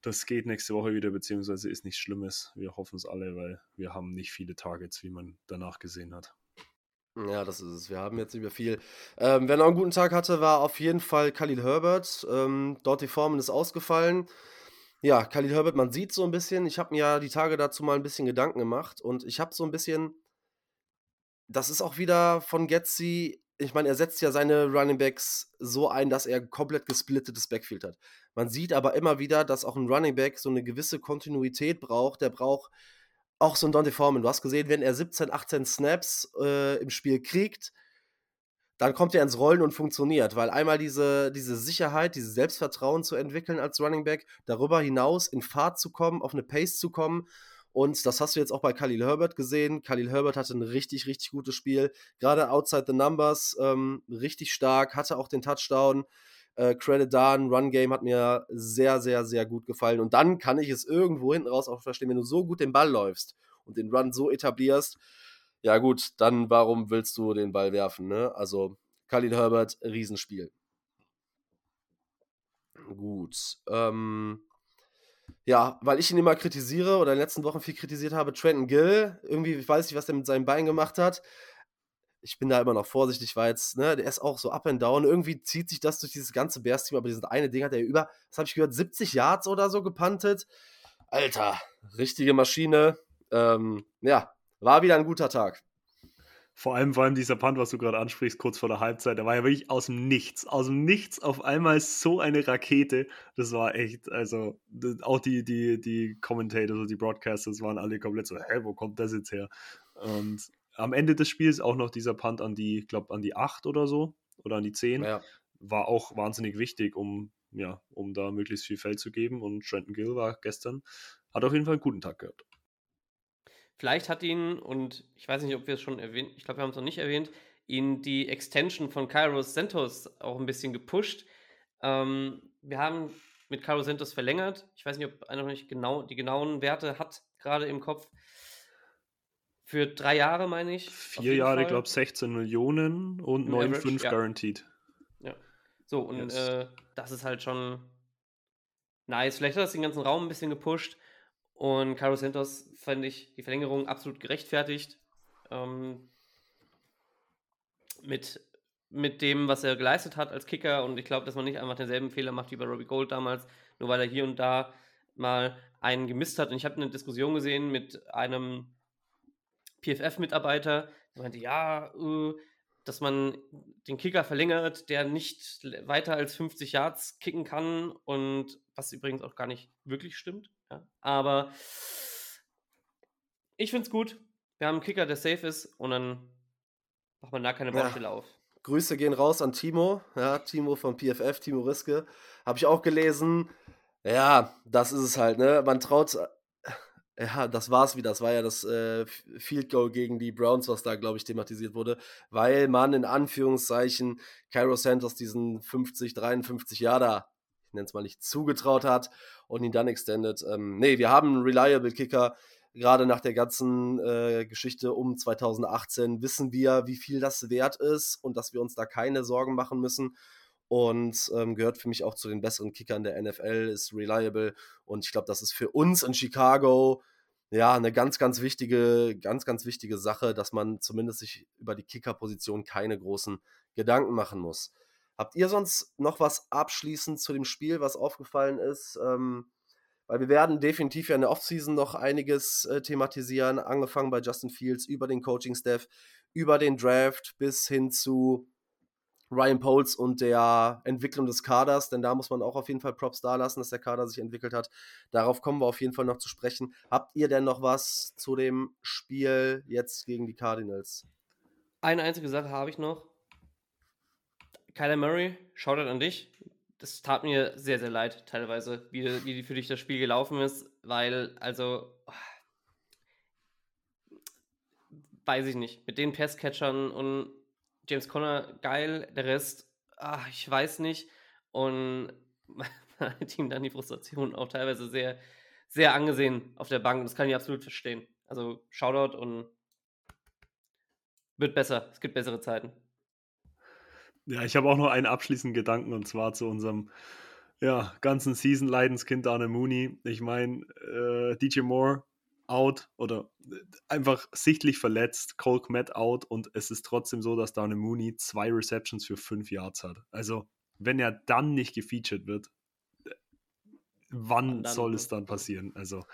das geht nächste Woche wieder, beziehungsweise ist nichts Schlimmes. Wir hoffen es alle, weil wir haben nicht viele Targets, wie man danach gesehen hat. Ja, das ist es. Wir haben jetzt mehr viel. Ähm, wer noch einen guten Tag hatte, war auf jeden Fall Khalil Herbert. Ähm, dort die Formen ist ausgefallen. Ja, Khalil Herbert, man sieht so ein bisschen, ich habe mir ja die Tage dazu mal ein bisschen Gedanken gemacht und ich habe so ein bisschen, das ist auch wieder von Getzi, ich meine, er setzt ja seine Running Backs so ein, dass er komplett gesplittetes Backfield hat. Man sieht aber immer wieder, dass auch ein Running Back so eine gewisse Kontinuität braucht. Der braucht auch so ein Dante Foreman. Du hast gesehen, wenn er 17, 18 Snaps äh, im Spiel kriegt, dann kommt er ins Rollen und funktioniert, weil einmal diese, diese Sicherheit, dieses Selbstvertrauen zu entwickeln als Running Back, darüber hinaus in Fahrt zu kommen, auf eine Pace zu kommen. Und das hast du jetzt auch bei Khalil Herbert gesehen. Khalil Herbert hatte ein richtig, richtig gutes Spiel. Gerade outside the numbers, ähm, richtig stark, hatte auch den Touchdown. Äh, Credit ein Run-Game hat mir sehr, sehr, sehr gut gefallen. Und dann kann ich es irgendwo hinten raus auch verstehen, wenn du so gut den Ball läufst und den Run so etablierst, ja gut, dann warum willst du den Ball werfen? Ne? Also Khalil Herbert, Riesenspiel. Gut. Ähm, ja, weil ich ihn immer kritisiere oder in den letzten Wochen viel kritisiert habe, Trenton Gill, irgendwie, ich weiß nicht, was der mit seinem Bein gemacht hat. Ich bin da immer noch vorsichtig, weil jetzt, ne, der ist auch so up and down. Irgendwie zieht sich das durch dieses ganze Bears-Team, aber dieses eine Ding hat er über, was habe ich gehört, 70 Yards oder so gepantet. Alter, richtige Maschine. Ähm, ja, war wieder ein guter Tag. Vor allem, vor allem dieser Punt, was du gerade ansprichst, kurz vor der Halbzeit, der war ja wirklich aus dem Nichts. Aus dem Nichts auf einmal so eine Rakete. Das war echt, also auch die, die, die Commentators und die Broadcasters waren alle komplett so, hä, wo kommt das jetzt her? Und am Ende des Spiels auch noch dieser Punt an die, ich glaube, an die 8 oder so oder an die 10. Ja. War auch wahnsinnig wichtig, um, ja, um da möglichst viel Feld zu geben. Und Trenton Gill war gestern, hat auf jeden Fall einen guten Tag gehabt. Vielleicht hat ihn, und ich weiß nicht, ob wir es schon erwähnt, ich glaube, wir haben es noch nicht erwähnt, ihn die Extension von Kairos Santos auch ein bisschen gepusht. Ähm, wir haben mit Kairos Santos verlängert. Ich weiß nicht, ob einer noch nicht genau die genauen Werte hat, gerade im Kopf. Für drei Jahre, meine ich. Vier Jahre, ich glaube 16 Millionen und 9,5 ja. guaranteed. Ja. So, und yes. äh, das ist halt schon nice. Vielleicht hat das den ganzen Raum ein bisschen gepusht. Und Carlos Santos fand ich die Verlängerung absolut gerechtfertigt. Ähm, mit, mit dem, was er geleistet hat als Kicker. Und ich glaube, dass man nicht einfach denselben Fehler macht wie bei Robbie Gold damals, nur weil er hier und da mal einen gemisst hat. Und ich habe eine Diskussion gesehen mit einem PFF-Mitarbeiter, der meinte, ja, äh, dass man den Kicker verlängert, der nicht weiter als 50 Yards kicken kann und was übrigens auch gar nicht wirklich stimmt. Ja. Aber ich finde es gut. Wir haben einen Kicker, der safe ist und dann macht man da keine Baustelle ja. auf. Grüße gehen raus an Timo, ja, Timo von PFF, Timo Riske. Habe ich auch gelesen. Ja, das ist es halt, ne? Man traut ja, das war's wieder. Das war ja das äh, Field Goal gegen die Browns, was da, glaube ich, thematisiert wurde, weil man in Anführungszeichen Cairo Santos diesen 50, 53 Jahre nenne es mal nicht, zugetraut hat und ihn dann extended. Ähm, nee, wir haben einen Reliable Kicker. Gerade nach der ganzen äh, Geschichte um 2018 wissen wir, wie viel das wert ist und dass wir uns da keine Sorgen machen müssen und ähm, gehört für mich auch zu den besseren Kickern der NFL, ist reliable und ich glaube, das ist für uns in Chicago ja eine ganz, ganz wichtige, ganz, ganz wichtige Sache, dass man zumindest sich über die Kickerposition keine großen Gedanken machen muss. Habt ihr sonst noch was abschließend zu dem Spiel, was aufgefallen ist? Ähm, weil wir werden definitiv ja in der Offseason noch einiges äh, thematisieren, angefangen bei Justin Fields, über den Coaching-Staff, über den Draft bis hin zu Ryan Poles und der Entwicklung des Kaders, denn da muss man auch auf jeden Fall Props da lassen, dass der Kader sich entwickelt hat. Darauf kommen wir auf jeden Fall noch zu sprechen. Habt ihr denn noch was zu dem Spiel jetzt gegen die Cardinals? Eine einzige Sache habe ich noch. Kyler Murray, Shoutout an dich. Das tat mir sehr, sehr leid, teilweise, wie, wie für dich das Spiel gelaufen ist, weil, also, weiß ich nicht, mit den Passcatchern und James Conner geil, der Rest, ach, ich weiß nicht. Und man hat ihm dann die Frustration auch teilweise sehr, sehr angesehen auf der Bank. das kann ich absolut verstehen. Also Shoutout und wird besser. Es gibt bessere Zeiten. Ja, ich habe auch noch einen abschließenden Gedanken und zwar zu unserem ja, ganzen Season-Leidenskind Arne Mooney. Ich meine, äh, DJ Moore out oder äh, einfach sichtlich verletzt, Cole Kmet out und es ist trotzdem so, dass Darnell Mooney zwei Receptions für fünf Yards hat. Also, wenn er dann nicht gefeatured wird, äh, wann dann, soll es dann passieren? Also,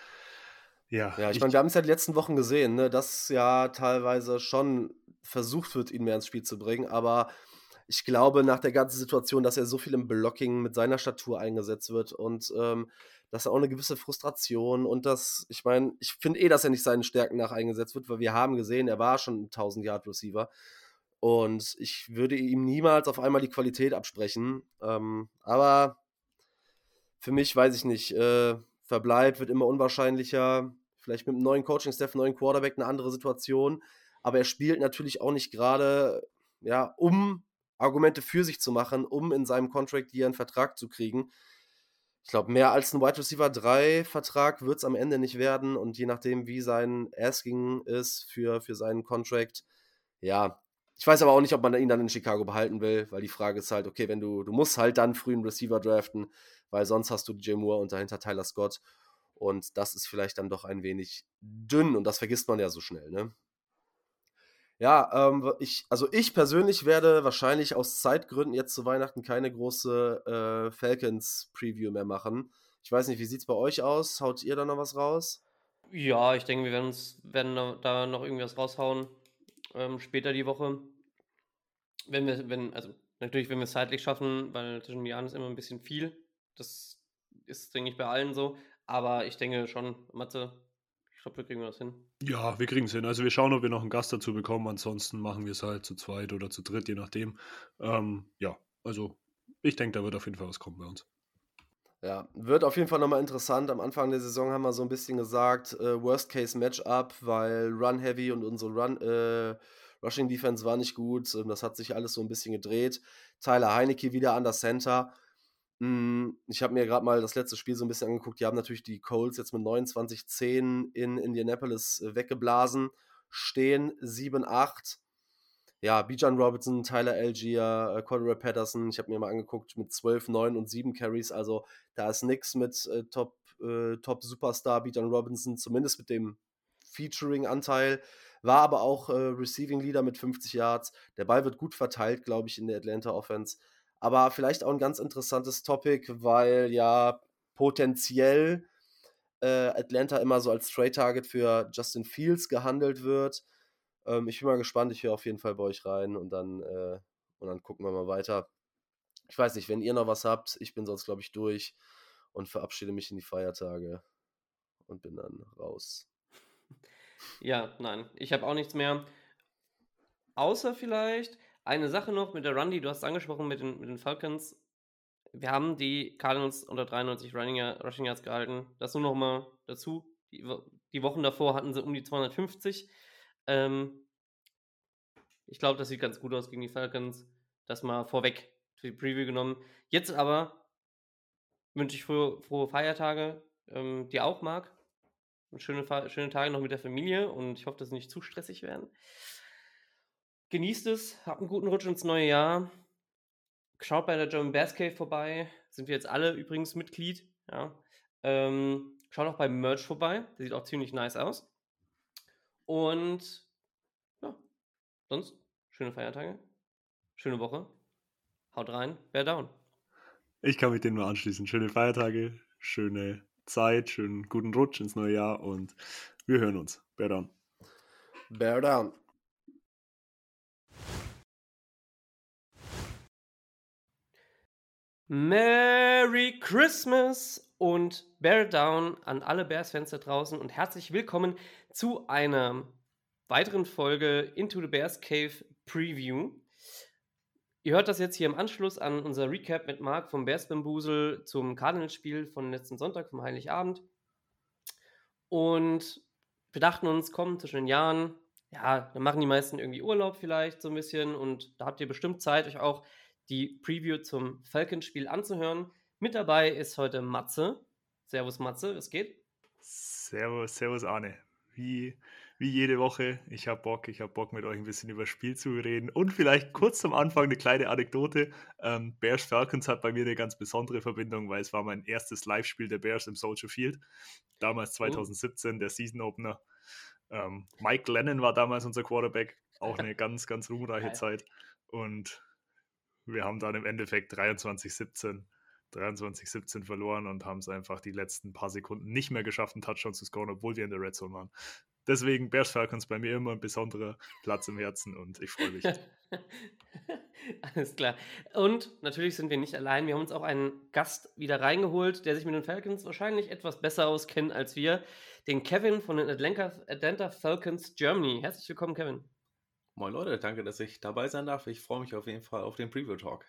ja. Ja, ich, ich meine, wir haben es ja die letzten Wochen gesehen, ne, dass ja teilweise schon versucht wird, ihn mehr ins Spiel zu bringen, aber ich glaube, nach der ganzen Situation, dass er so viel im Blocking mit seiner Statur eingesetzt wird und ähm, dass er auch eine gewisse Frustration und das, ich meine, ich finde eh, dass er nicht seinen Stärken nach eingesetzt wird, weil wir haben gesehen, er war schon ein 1000 Yard Receiver und ich würde ihm niemals auf einmal die Qualität absprechen. Ähm, aber für mich weiß ich nicht, äh, Verbleib wird immer unwahrscheinlicher. Vielleicht mit einem neuen Coaching-Staff, neuen Quarterback eine andere Situation. Aber er spielt natürlich auch nicht gerade, ja, um Argumente für sich zu machen, um in seinem Contract hier einen Vertrag zu kriegen ich glaube, mehr als ein Wide Receiver 3 Vertrag wird es am Ende nicht werden. Und je nachdem, wie sein Asking ist für, für seinen Contract, ja. Ich weiß aber auch nicht, ob man ihn dann in Chicago behalten will, weil die Frage ist halt, okay, wenn du, du musst halt dann früh einen Receiver draften, weil sonst hast du DJ Moore und dahinter Tyler Scott. Und das ist vielleicht dann doch ein wenig dünn und das vergisst man ja so schnell, ne? Ja, ähm, ich, also ich persönlich werde wahrscheinlich aus Zeitgründen jetzt zu Weihnachten keine große äh, Falcons-Preview mehr machen. Ich weiß nicht, wie sieht es bei euch aus? Haut ihr da noch was raus? Ja, ich denke, wir werden, uns, werden da noch irgendwas raushauen. Ähm, später die Woche. Wenn wir, wenn, also natürlich, wenn wir es zeitlich schaffen, weil zwischen den Jahren ist immer ein bisschen viel. Das ist, denke ich, bei allen so. Aber ich denke schon, Mathe, ich glaube, wir kriegen das hin. Ja, wir kriegen es hin. Also wir schauen, ob wir noch einen Gast dazu bekommen. Ansonsten machen wir es halt zu zweit oder zu dritt, je nachdem. Ähm, ja, also ich denke, da wird auf jeden Fall was kommen bei uns. Ja, wird auf jeden Fall nochmal interessant. Am Anfang der Saison haben wir so ein bisschen gesagt, äh, Worst-Case-Matchup, weil Run-Heavy und unsere Run, äh, Rushing-Defense war nicht gut. Das hat sich alles so ein bisschen gedreht. Tyler Heinecke wieder an der Center. Hm, ich habe mir gerade mal das letzte Spiel so ein bisschen angeguckt. Die haben natürlich die Colts jetzt mit 29-10 in Indianapolis äh, weggeblasen. Stehen 7-8. Ja, Bijan Robinson, Tyler Algier, äh, Cordero Patterson, ich habe mir mal angeguckt mit 12, 9 und 7 Carries. Also da ist nichts mit äh, Top, äh, Top Superstar Bijan Robinson, zumindest mit dem Featuring-Anteil. War aber auch äh, Receiving Leader mit 50 Yards. Der Ball wird gut verteilt, glaube ich, in der Atlanta Offense. Aber vielleicht auch ein ganz interessantes Topic, weil ja potenziell äh, Atlanta immer so als Trade Target für Justin Fields gehandelt wird. Ähm, ich bin mal gespannt, ich höre auf jeden Fall bei euch rein und dann, äh, und dann gucken wir mal weiter. Ich weiß nicht, wenn ihr noch was habt, ich bin sonst, glaube ich, durch und verabschiede mich in die Feiertage und bin dann raus. Ja, nein, ich habe auch nichts mehr. Außer vielleicht, eine Sache noch mit der Run, die du hast angesprochen mit den, mit den Falcons. Wir haben die Cardinals unter 93 Running, Rushing Yards gehalten. Das nur noch mal dazu. Die, die Wochen davor hatten sie um die 250. Ähm, ich glaube, das sieht ganz gut aus gegen die Falcons. Das mal vorweg für die Preview genommen. Jetzt aber wünsche ich frohe, frohe Feiertage, ähm, die auch mag. Und schöne, schöne Tage noch mit der Familie und ich hoffe, dass sie nicht zu stressig werden. Genießt es, habt einen guten Rutsch ins neue Jahr. Schaut bei der German Bass Cave vorbei. Sind wir jetzt alle übrigens Mitglied. Ja. Ähm, schaut auch beim Merch vorbei. Der sieht auch ziemlich nice aus. Und ja, sonst schöne Feiertage, schöne Woche Haut rein, bear down. Ich kann mich dem nur anschließen. Schöne Feiertage, schöne Zeit, schönen guten Rutsch ins neue Jahr und wir hören uns. Bear down. Bear down. Merry Christmas und Bear Down an alle Bears-Fans da draußen und herzlich willkommen zu einer weiteren Folge Into the Bears Cave Preview. Ihr hört das jetzt hier im Anschluss an unser Recap mit Marc vom Bears Bambusel zum Cardinals-Spiel von letzten Sonntag, vom Heiligabend. Und wir dachten uns, komm, zwischen den Jahren, ja, dann machen die meisten irgendwie Urlaub vielleicht so ein bisschen und da habt ihr bestimmt Zeit, euch auch die Preview zum Falcons-Spiel anzuhören. Mit dabei ist heute Matze. Servus Matze, es geht? Servus, servus Arne. Wie, wie jede Woche, ich habe Bock, ich habe Bock mit euch ein bisschen über das Spiel zu reden und vielleicht kurz zum Anfang eine kleine Anekdote. Ähm, Bears Falcons hat bei mir eine ganz besondere Verbindung, weil es war mein erstes Live-Spiel der Bears im Soldier Field. Damals 2017, oh. der Season Opener. Ähm, Mike Lennon war damals unser Quarterback, auch eine ganz, ganz ruhmreiche Zeit. Und wir haben dann im Endeffekt 23-17 23-17 verloren und haben es einfach die letzten paar Sekunden nicht mehr geschafft, einen Touchdown zu scoren, obwohl wir in der Red Zone waren. Deswegen Bears Falcons bei mir immer ein besonderer Platz im Herzen und ich freue mich. Alles klar. Und natürlich sind wir nicht allein. Wir haben uns auch einen Gast wieder reingeholt, der sich mit den Falcons wahrscheinlich etwas besser auskennt als wir. Den Kevin von den Atlanta, Atlanta Falcons Germany. Herzlich willkommen, Kevin. Moin Leute, danke, dass ich dabei sein darf. Ich freue mich auf jeden Fall auf den Preview Talk.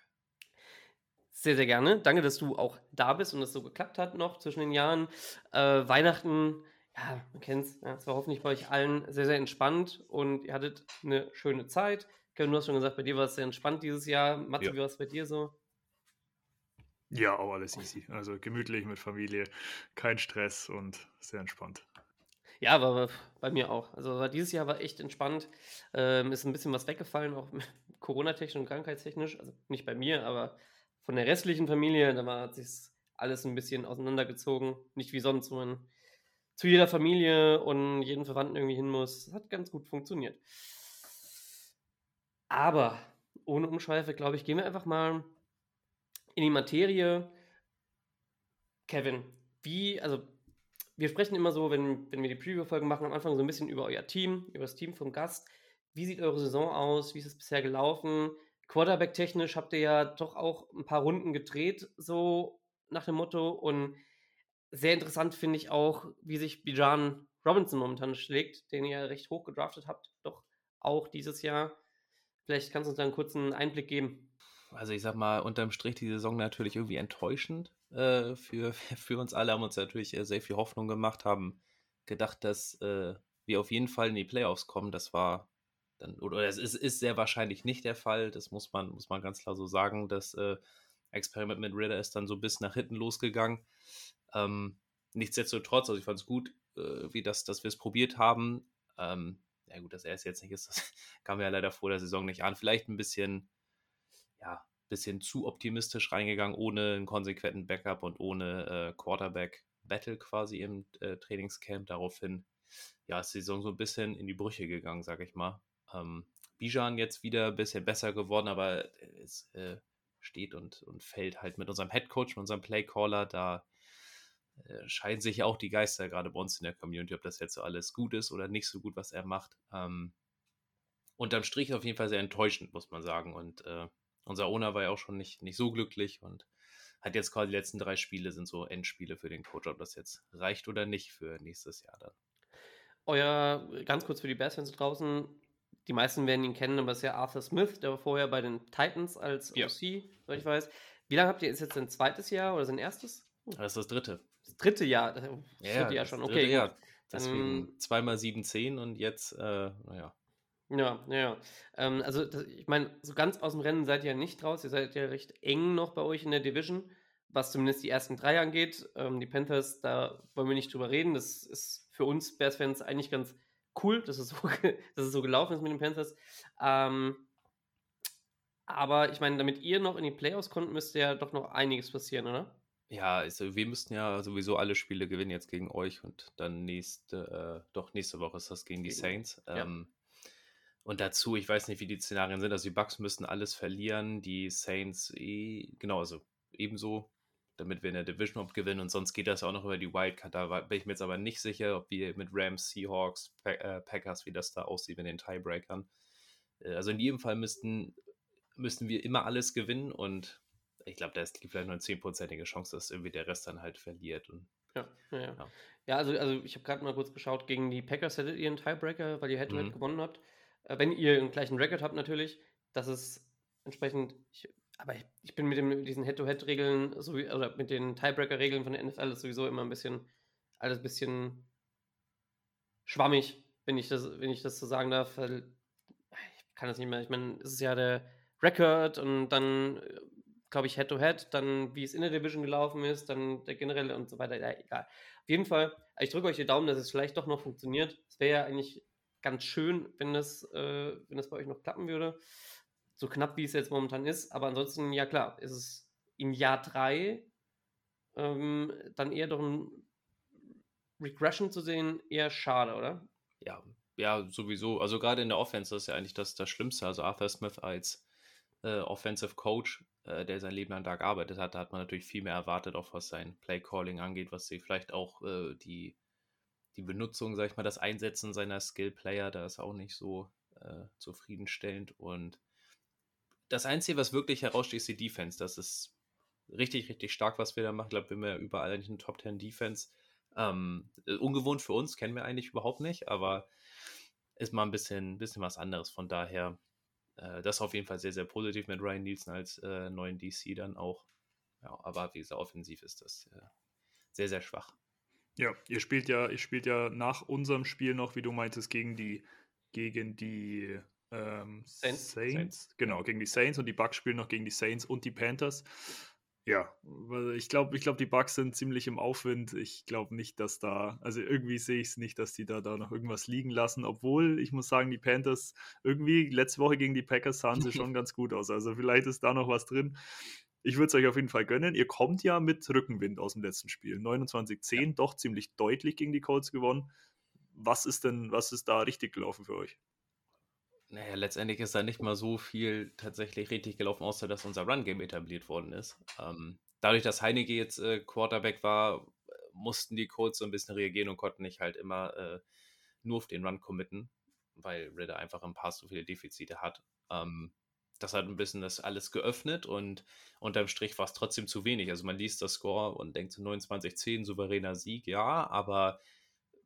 Sehr, sehr gerne. Danke, dass du auch da bist und es so geklappt hat noch zwischen den Jahren. Äh, Weihnachten, ja, man kennt es, ja, es war hoffentlich bei euch allen sehr, sehr entspannt und ihr hattet eine schöne Zeit. Kevin, du hast schon gesagt, bei dir war es sehr entspannt dieses Jahr. Matze, ja. wie war es bei dir so? Ja, auch alles easy. Also gemütlich mit Familie, kein Stress und sehr entspannt. Ja, aber bei mir auch. Also dieses Jahr war echt entspannt. Ähm, ist ein bisschen was weggefallen, auch Corona-technisch und krankheitstechnisch. Also nicht bei mir, aber von der restlichen Familie. Da war, hat sich alles ein bisschen auseinandergezogen. Nicht wie sonst, wo man zu jeder Familie und jeden Verwandten irgendwie hin muss. Das hat ganz gut funktioniert. Aber ohne Umschweife, glaube ich, gehen wir einfach mal in die Materie. Kevin, wie, also wir sprechen immer so, wenn, wenn wir die Preview-Folgen machen, am Anfang so ein bisschen über euer Team, über das Team vom Gast. Wie sieht eure Saison aus? Wie ist es bisher gelaufen? Quarterback-technisch habt ihr ja doch auch ein paar Runden gedreht, so nach dem Motto. Und sehr interessant finde ich auch, wie sich Bijan Robinson momentan schlägt, den ihr recht hoch gedraftet habt, doch auch dieses Jahr. Vielleicht kannst du uns da einen kurzen Einblick geben. Also ich sag mal, unterm Strich die Saison natürlich irgendwie enttäuschend äh, für, für uns alle, haben uns natürlich äh, sehr viel Hoffnung gemacht, haben gedacht, dass äh, wir auf jeden Fall in die Playoffs kommen. Das war dann, oder es ist, ist sehr wahrscheinlich nicht der Fall. Das muss man, muss man ganz klar so sagen. Das äh, Experiment mit Ritter ist dann so bis nach hinten losgegangen. Ähm, nichtsdestotrotz, also ich fand es gut, äh, wie das, dass wir es probiert haben. Ähm, ja gut, dass er es jetzt nicht ist, das kam ja leider vor der Saison nicht an. Vielleicht ein bisschen, ja, bisschen zu optimistisch reingegangen, ohne einen konsequenten Backup und ohne äh, Quarterback-Battle quasi im äh, Trainingscamp. Daraufhin ja, ist die Saison so ein bisschen in die Brüche gegangen, sag ich mal. Ähm, Bijan jetzt wieder ein bisschen besser geworden, aber es äh, steht und, und fällt halt mit unserem Headcoach, mit unserem Playcaller. Da äh, scheiden sich auch die Geister gerade bei uns in der Community, ob das jetzt so alles gut ist oder nicht so gut, was er macht. Ähm, unterm Strich auf jeden Fall sehr enttäuschend, muss man sagen. Und äh, unser Owner war ja auch schon nicht, nicht so glücklich und hat jetzt quasi die letzten drei Spiele sind so Endspiele für den Coach, ob das jetzt reicht oder nicht für nächstes Jahr dann. Euer, ganz kurz für die Bears-Fans draußen, die meisten werden ihn kennen, aber es ist ja Arthur Smith, der war vorher bei den Titans als ja. OC, so ich weiß. Wie lange habt ihr, ist jetzt sein zweites Jahr oder sein erstes? Das ist das dritte. Das dritte Jahr, das ja, dritte Jahr schon, okay. Jahr. Deswegen ähm, zweimal 7-10 und jetzt, äh, naja. Ja, ja. Ähm, also, das, ich meine, so ganz aus dem Rennen seid ihr ja nicht raus. Ihr seid ja recht eng noch bei euch in der Division, was zumindest die ersten drei angeht. Ähm, die Panthers, da wollen wir nicht drüber reden. Das ist für uns Bears-Fans eigentlich ganz cool, dass es, so, dass es so gelaufen ist mit den Panthers. Ähm, aber ich meine, damit ihr noch in die Playoffs kommt, müsste ja doch noch einiges passieren, oder? Ja, also wir müssten ja sowieso alle Spiele gewinnen jetzt gegen euch und dann nächste, äh, doch nächste Woche ist das gegen die Saints. Ähm, Und dazu, ich weiß nicht, wie die Szenarien sind. Also die Bucks müssten alles verlieren, die Saints eh, genau, also ebenso, damit wir in der Division Hop gewinnen. Und sonst geht das auch noch über die Wildcard. Da bin ich mir jetzt aber nicht sicher, ob wir mit Rams, Seahawks, äh, Packers, wie das da aussieht mit den Tiebreakern. Äh, also in jedem Fall müssten, müssten wir immer alles gewinnen und ich glaube, da gibt vielleicht nur eine zehnprozentige Chance, dass irgendwie der Rest dann halt verliert. Und, ja, ja, ja. ja. also, also ich habe gerade mal kurz geschaut, gegen die Packers hättet ihr einen Tiebreaker, weil ihr Head-to-Head mhm. gewonnen habt. Äh, wenn ihr einen gleichen Record habt natürlich, das ist entsprechend, ich, aber ich, ich, bin mit dem, diesen Head-to-Head-Regeln oder mit den Tiebreaker-Regeln von der NFL ist sowieso immer ein bisschen, alles ein bisschen schwammig, wenn ich das, wenn ich das so sagen darf. Ich kann das nicht mehr. Ich meine, es ist ja der Record und dann glaube ich, Head-to-Head, -head, dann wie es in der Division gelaufen ist, dann der generelle und so weiter. Ja, egal. Auf jeden Fall, ich drücke euch die Daumen, dass es vielleicht doch noch funktioniert. Es wäre ja eigentlich ganz schön, wenn das, äh, wenn das bei euch noch klappen würde. So knapp, wie es jetzt momentan ist. Aber ansonsten, ja klar, ist es im Jahr 3 ähm, dann eher doch ein Regression zu sehen, eher schade, oder? Ja, ja, sowieso. Also gerade in der Offense ist ja eigentlich das, das Schlimmste. Also Arthur Smith als äh, Offensive Coach, äh, der sein Leben lang da gearbeitet hat, da hat man natürlich viel mehr erwartet, auch was sein Play Calling angeht, was sie vielleicht auch äh, die, die Benutzung, sag ich mal, das Einsetzen seiner Skill Player, da ist auch nicht so äh, zufriedenstellend. Und das Einzige, was wirklich heraussteht, ist die Defense. Das ist richtig, richtig stark, was wir da machen. Ich glaube, wir haben ja überall eigentlich eine Top 10 Defense. Ähm, äh, ungewohnt für uns, kennen wir eigentlich überhaupt nicht, aber ist mal ein bisschen, bisschen was anderes. Von daher äh, das auf jeden Fall sehr, sehr positiv mit Ryan Nielsen als äh, neuen DC dann auch. Ja, aber wie gesagt, offensiv ist das äh, sehr, sehr schwach. Ja, ihr spielt ja, ihr spielt ja nach unserem Spiel noch, wie du meintest, gegen die, gegen die ähm, Saints. Saints. Genau, gegen die Saints und die Bucks spielen noch gegen die Saints und die Panthers. Ja, ich glaube, ich glaube, die Bugs sind ziemlich im Aufwind. Ich glaube nicht, dass da, also irgendwie sehe ich es nicht, dass die da, da noch irgendwas liegen lassen. Obwohl, ich muss sagen, die Panthers irgendwie letzte Woche gegen die Packers sahen sie schon ganz gut aus. Also vielleicht ist da noch was drin. Ich würde es euch auf jeden Fall gönnen. Ihr kommt ja mit Rückenwind aus dem letzten Spiel. 29-10, ja. doch ziemlich deutlich gegen die Colts gewonnen. Was ist denn, was ist da richtig gelaufen für euch? Naja, letztendlich ist da nicht mal so viel tatsächlich richtig gelaufen, außer dass unser Run-Game etabliert worden ist. Ähm, dadurch, dass Heineke jetzt äh, Quarterback war, mussten die Colts so ein bisschen reagieren und konnten nicht halt immer äh, nur auf den Run committen, weil Ritter einfach im Pass so viele Defizite hat. Ähm, das hat ein bisschen das alles geöffnet und unterm Strich war es trotzdem zu wenig. Also man liest das Score und denkt so 29-10, souveräner Sieg, ja, aber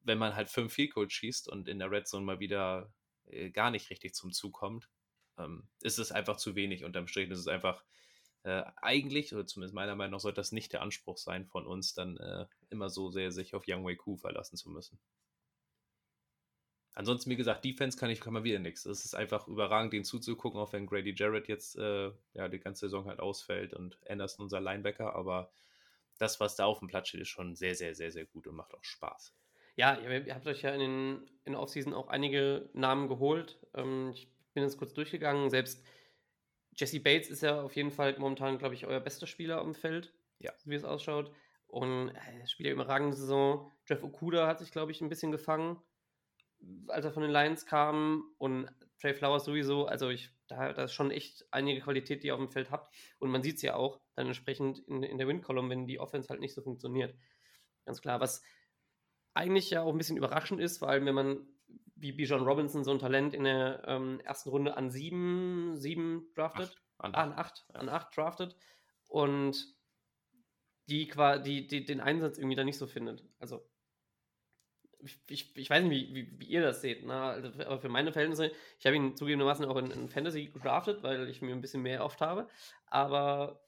wenn man halt fünf Field Goals schießt und in der Red Zone mal wieder äh, gar nicht richtig zum Zug kommt, ähm, ist es einfach zu wenig. Unterm Strich ist es einfach äh, eigentlich, oder zumindest meiner Meinung nach, sollte das nicht der Anspruch sein von uns, dann äh, immer so sehr sich auf Young Wei Ku verlassen zu müssen. Ansonsten, wie gesagt, Defense kann ich kann man wieder nichts. Es ist einfach überragend, den zuzugucken, auch wenn Grady Jarrett jetzt äh, ja die ganze Saison halt ausfällt und Anderson unser Linebacker, aber das, was da auf dem Platz steht, ist schon sehr, sehr, sehr, sehr gut und macht auch Spaß. Ja, ihr habt euch ja in, den, in der Offseason auch einige Namen geholt. Ähm, ich bin jetzt kurz durchgegangen. Selbst Jesse Bates ist ja auf jeden Fall momentan, glaube ich, euer bester Spieler am Feld, ja. wie es ausschaut. Und äh, spielt ja überragende Saison. Jeff Okuda hat sich, glaube ich, ein bisschen gefangen, als er von den Lions kam. Und Trey Flowers sowieso. Also ich, da, da ist schon echt einige Qualität, die ihr auf dem Feld habt. Und man sieht es ja auch dann entsprechend in, in der Win-Column, wenn die Offense halt nicht so funktioniert. Ganz klar. Was eigentlich ja auch ein bisschen überraschend ist, vor allem wenn man wie Bijan Robinson so ein Talent in der ähm, ersten Runde an sieben, sieben draftet. Acht, an, ah, an acht, ja. an acht draftet. Und die, die, die den Einsatz irgendwie da nicht so findet. Also ich, ich, weiß nicht, wie, wie, ihr das seht, ne? also, aber für meine Verhältnisse, ich habe ihn zugegebenermaßen auch in, in, Fantasy gedraftet, weil ich mir ein bisschen mehr oft habe, aber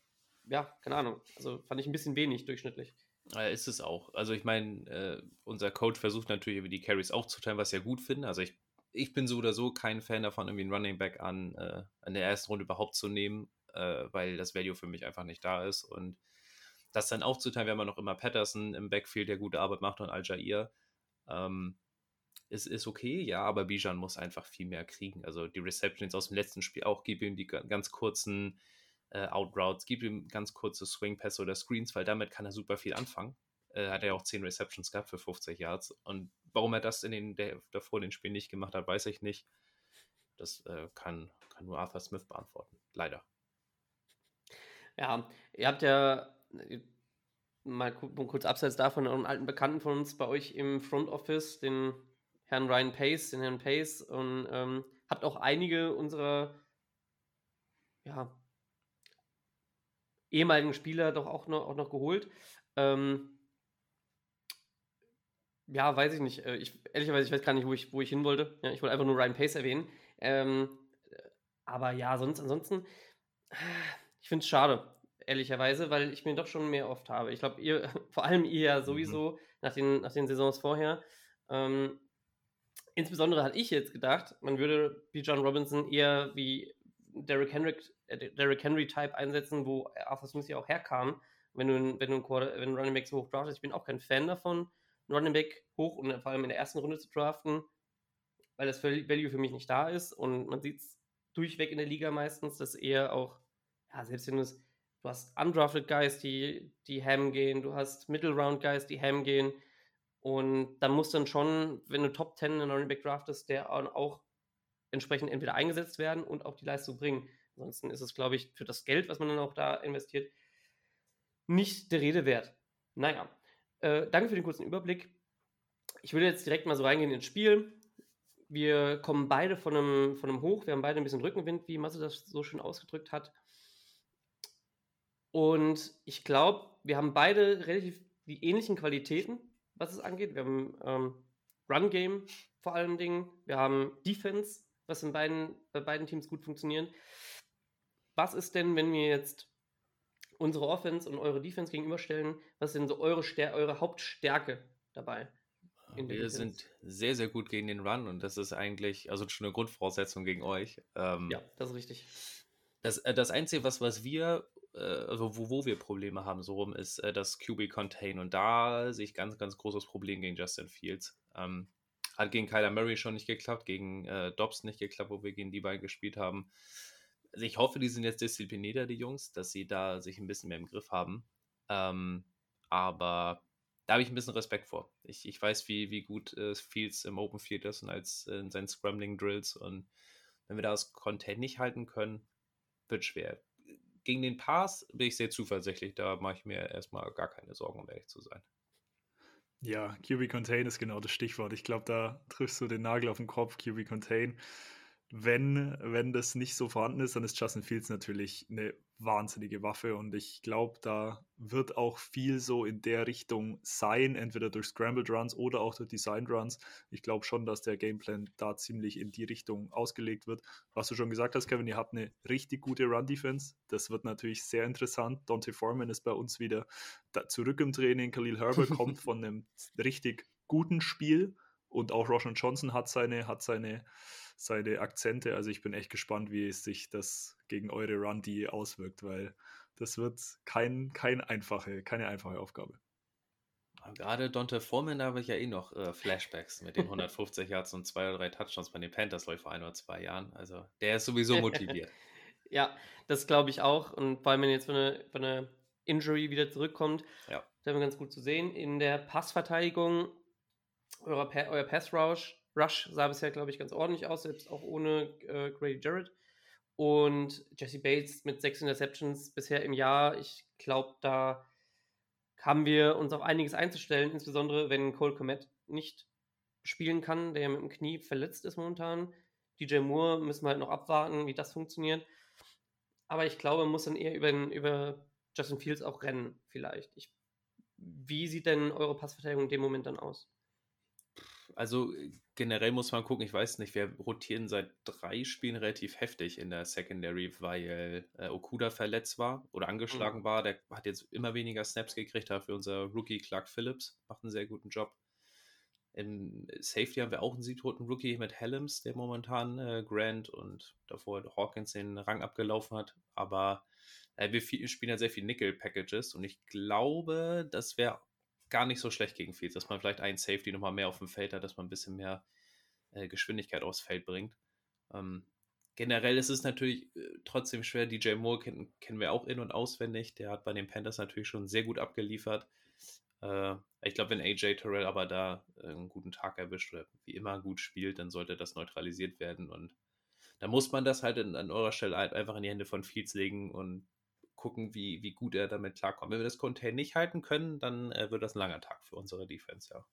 ja, keine Ahnung, also fand ich ein bisschen wenig durchschnittlich. Ja, ist es auch. Also ich meine, äh, unser Coach versucht natürlich die Carries auch zu teilen, was ich ja gut finde. Also ich, ich bin so oder so kein Fan davon, irgendwie einen Running Back an, äh, an der ersten Runde überhaupt zu nehmen, äh, weil das Value für mich einfach nicht da ist. Und das dann aufzuteilen, haben ja noch immer Patterson im Backfield, der gute Arbeit macht und Al-Jair. Ähm, ist, ist okay, ja, aber Bijan muss einfach viel mehr kriegen. Also die Receptions aus dem letzten Spiel auch, gib ihm die ganz kurzen äh, Outroutes, gibt ihm ganz kurze Swing-Pässe oder Screens, weil damit kann er super viel anfangen. Äh, hat er auch 10 Receptions gehabt für 50 Yards. Und warum er das in den, der, davor den Spielen nicht gemacht hat, weiß ich nicht. Das äh, kann, kann nur Arthur Smith beantworten. Leider. Ja, ihr habt ja mal kurz abseits davon einen alten Bekannten von uns bei euch im Front Office, den Herrn Ryan Pace, den Herrn Pace, und ähm, habt auch einige unserer ja, ehemaligen Spieler doch auch noch, auch noch geholt. Ähm, ja, weiß ich nicht. Äh, ich, ehrlicherweise, ich weiß gar nicht, wo ich, wo ich hin wollte. Ja, ich wollte einfach nur Ryan Pace erwähnen. Ähm, aber ja, sonst, ansonsten, ich finde es schade, ehrlicherweise, weil ich mir doch schon mehr oft habe. Ich glaube, ihr, vor allem ihr ja mhm. sowieso mhm. nach, den, nach den Saisons vorher. Ähm, insbesondere hatte ich jetzt gedacht, man würde wie John Robinson eher wie Derrick Henry, äh, Derrick Henry Type einsetzen, wo Arthur Smith ja auch herkam, wenn du, wenn du, Quarter, wenn Running Back so hoch draftest. Ich bin auch kein Fan davon, einen Running Back hoch und vor allem in der ersten Runde zu draften, weil das Value für mich nicht da ist und man sieht es durchweg in der Liga meistens, dass eher auch, ja, selbst wenn du es, du hast undrafted Guys, die, die ham gehen, du hast Middle Round Guys, die ham gehen und dann muss dann schon, wenn du Top 10 in Running Back draftest, der auch entsprechend entweder eingesetzt werden und auch die Leistung bringen. Ansonsten ist es, glaube ich, für das Geld, was man dann auch da investiert, nicht der Rede wert. Naja, äh, danke für den kurzen Überblick. Ich würde jetzt direkt mal so reingehen ins Spiel. Wir kommen beide von einem, von einem Hoch. Wir haben beide ein bisschen Rückenwind, wie Masse das so schön ausgedrückt hat. Und ich glaube, wir haben beide relativ die ähnlichen Qualitäten, was es angeht. Wir haben ähm, Run-Game vor allen Dingen. Wir haben Defense, was in beiden, bei beiden Teams gut funktioniert. Was ist denn, wenn wir jetzt unsere Offense und eure Defense gegenüberstellen, was ist denn so eure, Stär eure Hauptstärke dabei? Wir sind sehr, sehr gut gegen den Run und das ist eigentlich, also schon eine Grundvoraussetzung gegen euch. Ähm, ja, das ist richtig. Das, äh, das Einzige, was, was wir, also wo, wo wir Probleme haben, so rum, ist äh, das QB Contain und da sehe ich ganz, ganz großes Problem gegen Justin Fields. Ähm, hat gegen Kyler Murray schon nicht geklappt, gegen äh, Dobbs nicht geklappt, wo wir gegen die beiden gespielt haben. Also ich hoffe, die sind jetzt disziplinierter, die Jungs, dass sie da sich ein bisschen mehr im Griff haben. Ähm, aber da habe ich ein bisschen Respekt vor. Ich, ich weiß, wie, wie gut äh, Fields im Open Field ist und als äh, in seinen Scrambling Drills. Und wenn wir da das Content nicht halten können, wird schwer. Gegen den Pass bin ich sehr zuversichtlich. Da mache ich mir erstmal gar keine Sorgen, um ehrlich zu sein. Ja, QB Contain ist genau das Stichwort. Ich glaube, da triffst du den Nagel auf den Kopf. QB Contain wenn, wenn das nicht so vorhanden ist, dann ist Justin Fields natürlich eine wahnsinnige Waffe und ich glaube, da wird auch viel so in der Richtung sein, entweder durch Scrambled Runs oder auch durch Designed Runs. Ich glaube schon, dass der Gameplan da ziemlich in die Richtung ausgelegt wird. Was du schon gesagt hast, Kevin, ihr habt eine richtig gute Run-Defense. Das wird natürlich sehr interessant. Dante Foreman ist bei uns wieder zurück im Training. Khalil Herbert kommt von einem richtig guten Spiel und auch Roshan Johnson hat seine, hat seine seine Akzente. Also ich bin echt gespannt, wie sich das gegen eure Run-D auswirkt, weil das wird kein, kein einfache, keine einfache Aufgabe. Gerade Dante Foreman, da habe ich ja eh noch äh, Flashbacks mit den 150 Yards und zwei oder drei Touchdowns bei den Panthers läuft vor ein oder zwei Jahren. Also der ist sowieso motiviert. ja, das glaube ich auch. Und vor allem, wenn jetzt von einer, von einer Injury wieder zurückkommt, ja. das haben wir ganz gut zu sehen. In der Passverteidigung, euer, euer Pass Rush sah bisher, glaube ich, ganz ordentlich aus, selbst auch ohne äh, Grady Jarrett. Und Jesse Bates mit sechs Interceptions bisher im Jahr. Ich glaube, da haben wir uns auf einiges einzustellen, insbesondere wenn Cole Komet nicht spielen kann, der ja mit dem Knie verletzt ist momentan. DJ Moore müssen wir halt noch abwarten, wie das funktioniert. Aber ich glaube, man muss dann eher über, über Justin Fields auch rennen, vielleicht. Ich, wie sieht denn eure Passverteidigung in dem Moment dann aus? Also generell muss man gucken, ich weiß nicht, wir rotieren seit drei Spielen relativ heftig in der Secondary, weil äh, Okuda verletzt war oder angeschlagen mhm. war. Der hat jetzt immer weniger Snaps gekriegt, dafür unser Rookie Clark Phillips macht einen sehr guten Job. Im Safety haben wir auch einen siegtoten Rookie mit Helms, der momentan äh, Grant und davor Hawkins den Rang abgelaufen hat. Aber äh, wir spielen ja sehr viel Nickel-Packages und ich glaube, das wäre gar nicht so schlecht gegen Fields, dass man vielleicht einen Safety nochmal mehr auf dem Feld hat, dass man ein bisschen mehr äh, Geschwindigkeit aufs Feld bringt. Ähm, generell ist es natürlich äh, trotzdem schwer. DJ Moore kennen, kennen wir auch in- und auswendig. Der hat bei den Panthers natürlich schon sehr gut abgeliefert. Äh, ich glaube, wenn AJ Terrell aber da äh, einen guten Tag erwischt oder wie immer gut spielt, dann sollte das neutralisiert werden. Und da muss man das halt in, an eurer Stelle einfach in die Hände von Fields legen und gucken, wie, wie gut er damit klarkommt. Wenn wir das Contain nicht halten können, dann äh, wird das ein langer Tag für unsere Defense, ja.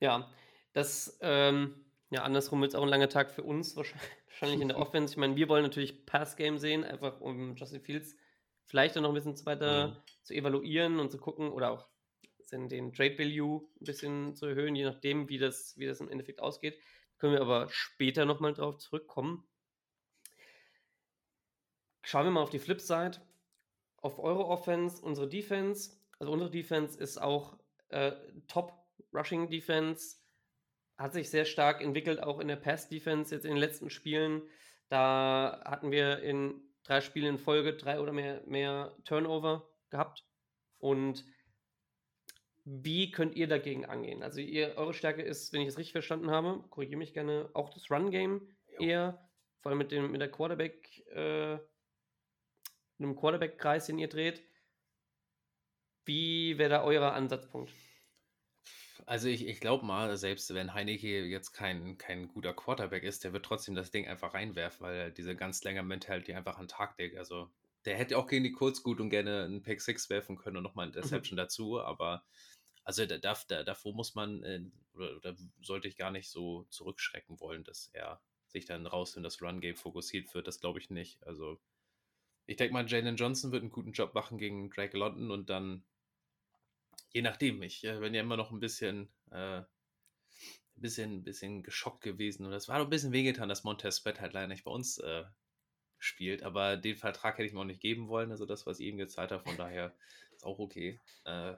Ja, das, ähm, ja, andersrum wird es auch ein langer Tag für uns wahrscheinlich in der Offense. Ich meine, wir wollen natürlich Pass-Game sehen, einfach um Justin Fields vielleicht dann noch ein bisschen weiter mhm. zu evaluieren und zu gucken oder auch den Trade Value ein bisschen zu erhöhen, je nachdem, wie das, wie das im Endeffekt ausgeht. Können wir aber später nochmal drauf zurückkommen. Schauen wir mal auf die Flipside. Auf eure Offense, unsere Defense. Also unsere Defense ist auch äh, Top Rushing Defense. Hat sich sehr stark entwickelt, auch in der Pass Defense jetzt in den letzten Spielen. Da hatten wir in drei Spielen in Folge drei oder mehr, mehr Turnover gehabt. Und wie könnt ihr dagegen angehen? Also ihr, eure Stärke ist, wenn ich es richtig verstanden habe, korrigiere mich gerne, auch das Run-Game eher, vor allem mit, dem, mit der Quarterback, äh, einem Quarterback-Kreis, den ihr dreht. Wie wäre da euer Ansatzpunkt? Also ich, ich glaube mal, selbst wenn Heineke jetzt kein, kein guter Quarterback ist, der wird trotzdem das Ding einfach reinwerfen, weil er diese ganz länger Mentality einfach an Tag legt. Also der hätte auch gegen die Colts gut und gerne einen Pick 6 werfen können und nochmal ein mhm. Interception mhm. dazu, aber also da, da, davor muss man, äh, oder da sollte ich gar nicht so zurückschrecken wollen, dass er sich dann raus in das Run-Game fokussiert wird. Das glaube ich nicht. Also ich denke mal, Jalen Johnson wird einen guten Job machen gegen Drake London und dann, je nachdem, ich äh, bin ja immer noch ein bisschen, äh, ein bisschen, bisschen geschockt gewesen und es war doch ein bisschen wehgetan, dass Montez Sweat halt leider nicht bei uns äh, spielt, aber den Vertrag hätte ich mir auch nicht geben wollen, also das, was ich ihm gezahlt habe, von daher ist auch okay. Äh,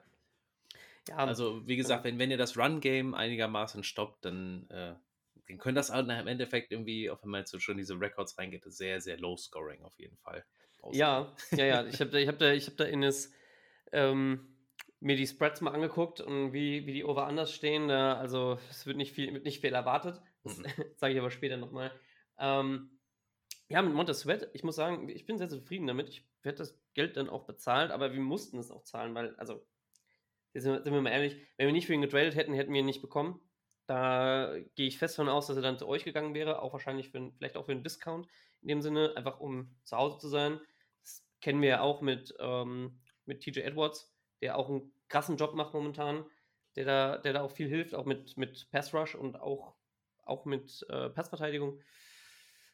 ja, also wie gesagt, wenn, wenn ihr das Run-Game einigermaßen stoppt, dann, äh, dann können das halt im Endeffekt irgendwie, auch wenn man jetzt so schon diese Records reingeht, sehr, sehr low-scoring auf jeden Fall. Ja, ja, ja. Ich habe da, ich hab da, ich hab da in das, ähm, mir die Spreads mal angeguckt und wie, wie die Over-Unders stehen. Da, also es wird nicht viel, wird nicht viel erwartet. Das mhm. sage ich aber später nochmal. Ähm, ja, mit Montez Sweat, ich muss sagen, ich bin sehr zufrieden damit. Ich werde das Geld dann auch bezahlt, aber wir mussten es auch zahlen, weil, also sind wir mal ehrlich, wenn wir nicht für ihn getradet hätten, hätten wir ihn nicht bekommen. Da gehe ich fest davon aus, dass er dann zu euch gegangen wäre, auch wahrscheinlich für, vielleicht auch für einen Discount in dem Sinne, einfach um zu Hause zu sein. Kennen wir ja auch mit, ähm, mit TJ Edwards, der auch einen krassen Job macht momentan, der da, der da auch viel hilft, auch mit, mit Pass Rush und auch, auch mit äh, Passverteidigung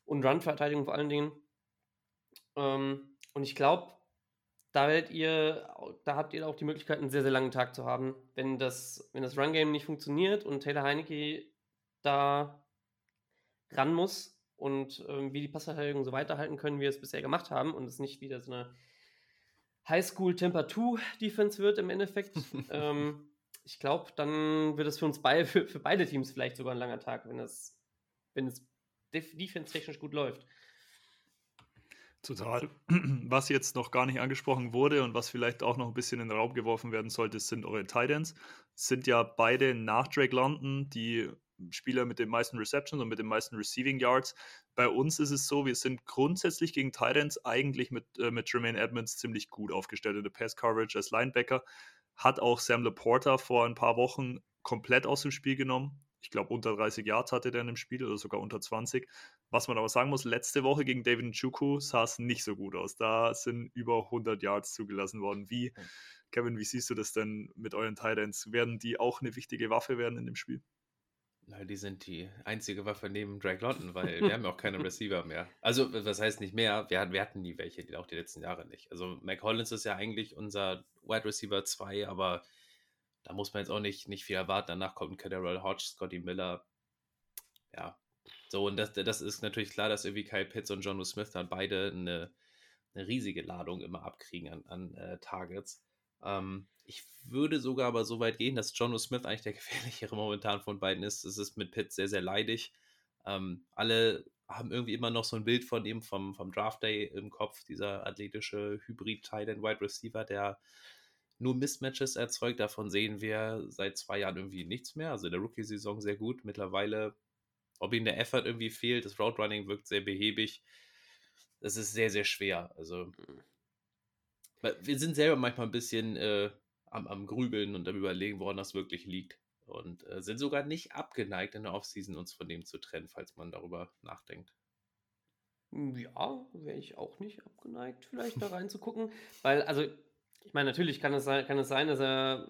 und Run-Verteidigung vor allen Dingen. Ähm, und ich glaube, da werdet ihr, da habt ihr auch die Möglichkeit, einen sehr, sehr langen Tag zu haben. Wenn das, wenn das Run-Game nicht funktioniert und Taylor Heinecke da ran muss und ähm, wie die Passverteidigung so weiterhalten können, wie wir es bisher gemacht haben und es nicht wieder so eine Highschool Temper 2 Defense wird im Endeffekt. ähm, ich glaube, dann wird es für uns beide, für, für, beide Teams vielleicht sogar ein langer Tag, wenn es, wenn es defense-technisch gut läuft. Total. Was jetzt noch gar nicht angesprochen wurde und was vielleicht auch noch ein bisschen in den Raum geworfen werden sollte, sind eure Titans. Sind ja beide nach Drake London die Spieler mit den meisten Receptions und mit den meisten Receiving Yards. Bei uns ist es so, wir sind grundsätzlich gegen Titans eigentlich mit, äh, mit Jermaine Edmonds ziemlich gut aufgestellt in der Pass Coverage als Linebacker. Hat auch Sam Laporta vor ein paar Wochen komplett aus dem Spiel genommen ich glaube, unter 30 Yards hatte der in dem Spiel oder sogar unter 20. Was man aber sagen muss, letzte Woche gegen David Nchuku sah es nicht so gut aus. Da sind über 100 Yards zugelassen worden. Wie, Kevin, wie siehst du das denn mit euren Titans? Werden die auch eine wichtige Waffe werden in dem Spiel? Na, die sind die einzige Waffe neben Drake London, weil wir haben ja auch keine Receiver mehr. Also, was heißt nicht mehr? Wir, wir hatten nie welche, auch die letzten Jahre nicht. Also, Mac Hollins ist ja eigentlich unser Wide Receiver 2, aber da muss man jetzt auch nicht, nicht viel erwarten. Danach kommt Cadarrell Hodge, Scotty Miller. Ja, so, und das, das ist natürlich klar, dass irgendwie Kyle Pitts und John Smith dann beide eine, eine riesige Ladung immer abkriegen an, an äh, Targets. Ähm, ich würde sogar aber so weit gehen, dass John Smith eigentlich der gefährlichere momentan von beiden ist. Es ist mit Pitts sehr, sehr leidig. Ähm, alle haben irgendwie immer noch so ein Bild von ihm vom, vom Draft Day im Kopf, dieser athletische Hybrid-Tight Wide Receiver, der nur Mismatches erzeugt. Davon sehen wir seit zwei Jahren irgendwie nichts mehr. Also in der Rookie-Saison sehr gut. Mittlerweile, ob ihm der Effort irgendwie fehlt, das Roadrunning wirkt sehr behäbig. Das ist sehr, sehr schwer. Also mhm. Wir sind selber manchmal ein bisschen äh, am, am Grübeln und am Überlegen, woran das wirklich liegt. und äh, sind sogar nicht abgeneigt, in der Offseason uns von dem zu trennen, falls man darüber nachdenkt. Ja, wäre ich auch nicht abgeneigt, vielleicht da reinzugucken. Weil, also, ich meine, natürlich kann es, sein, kann es sein, dass er,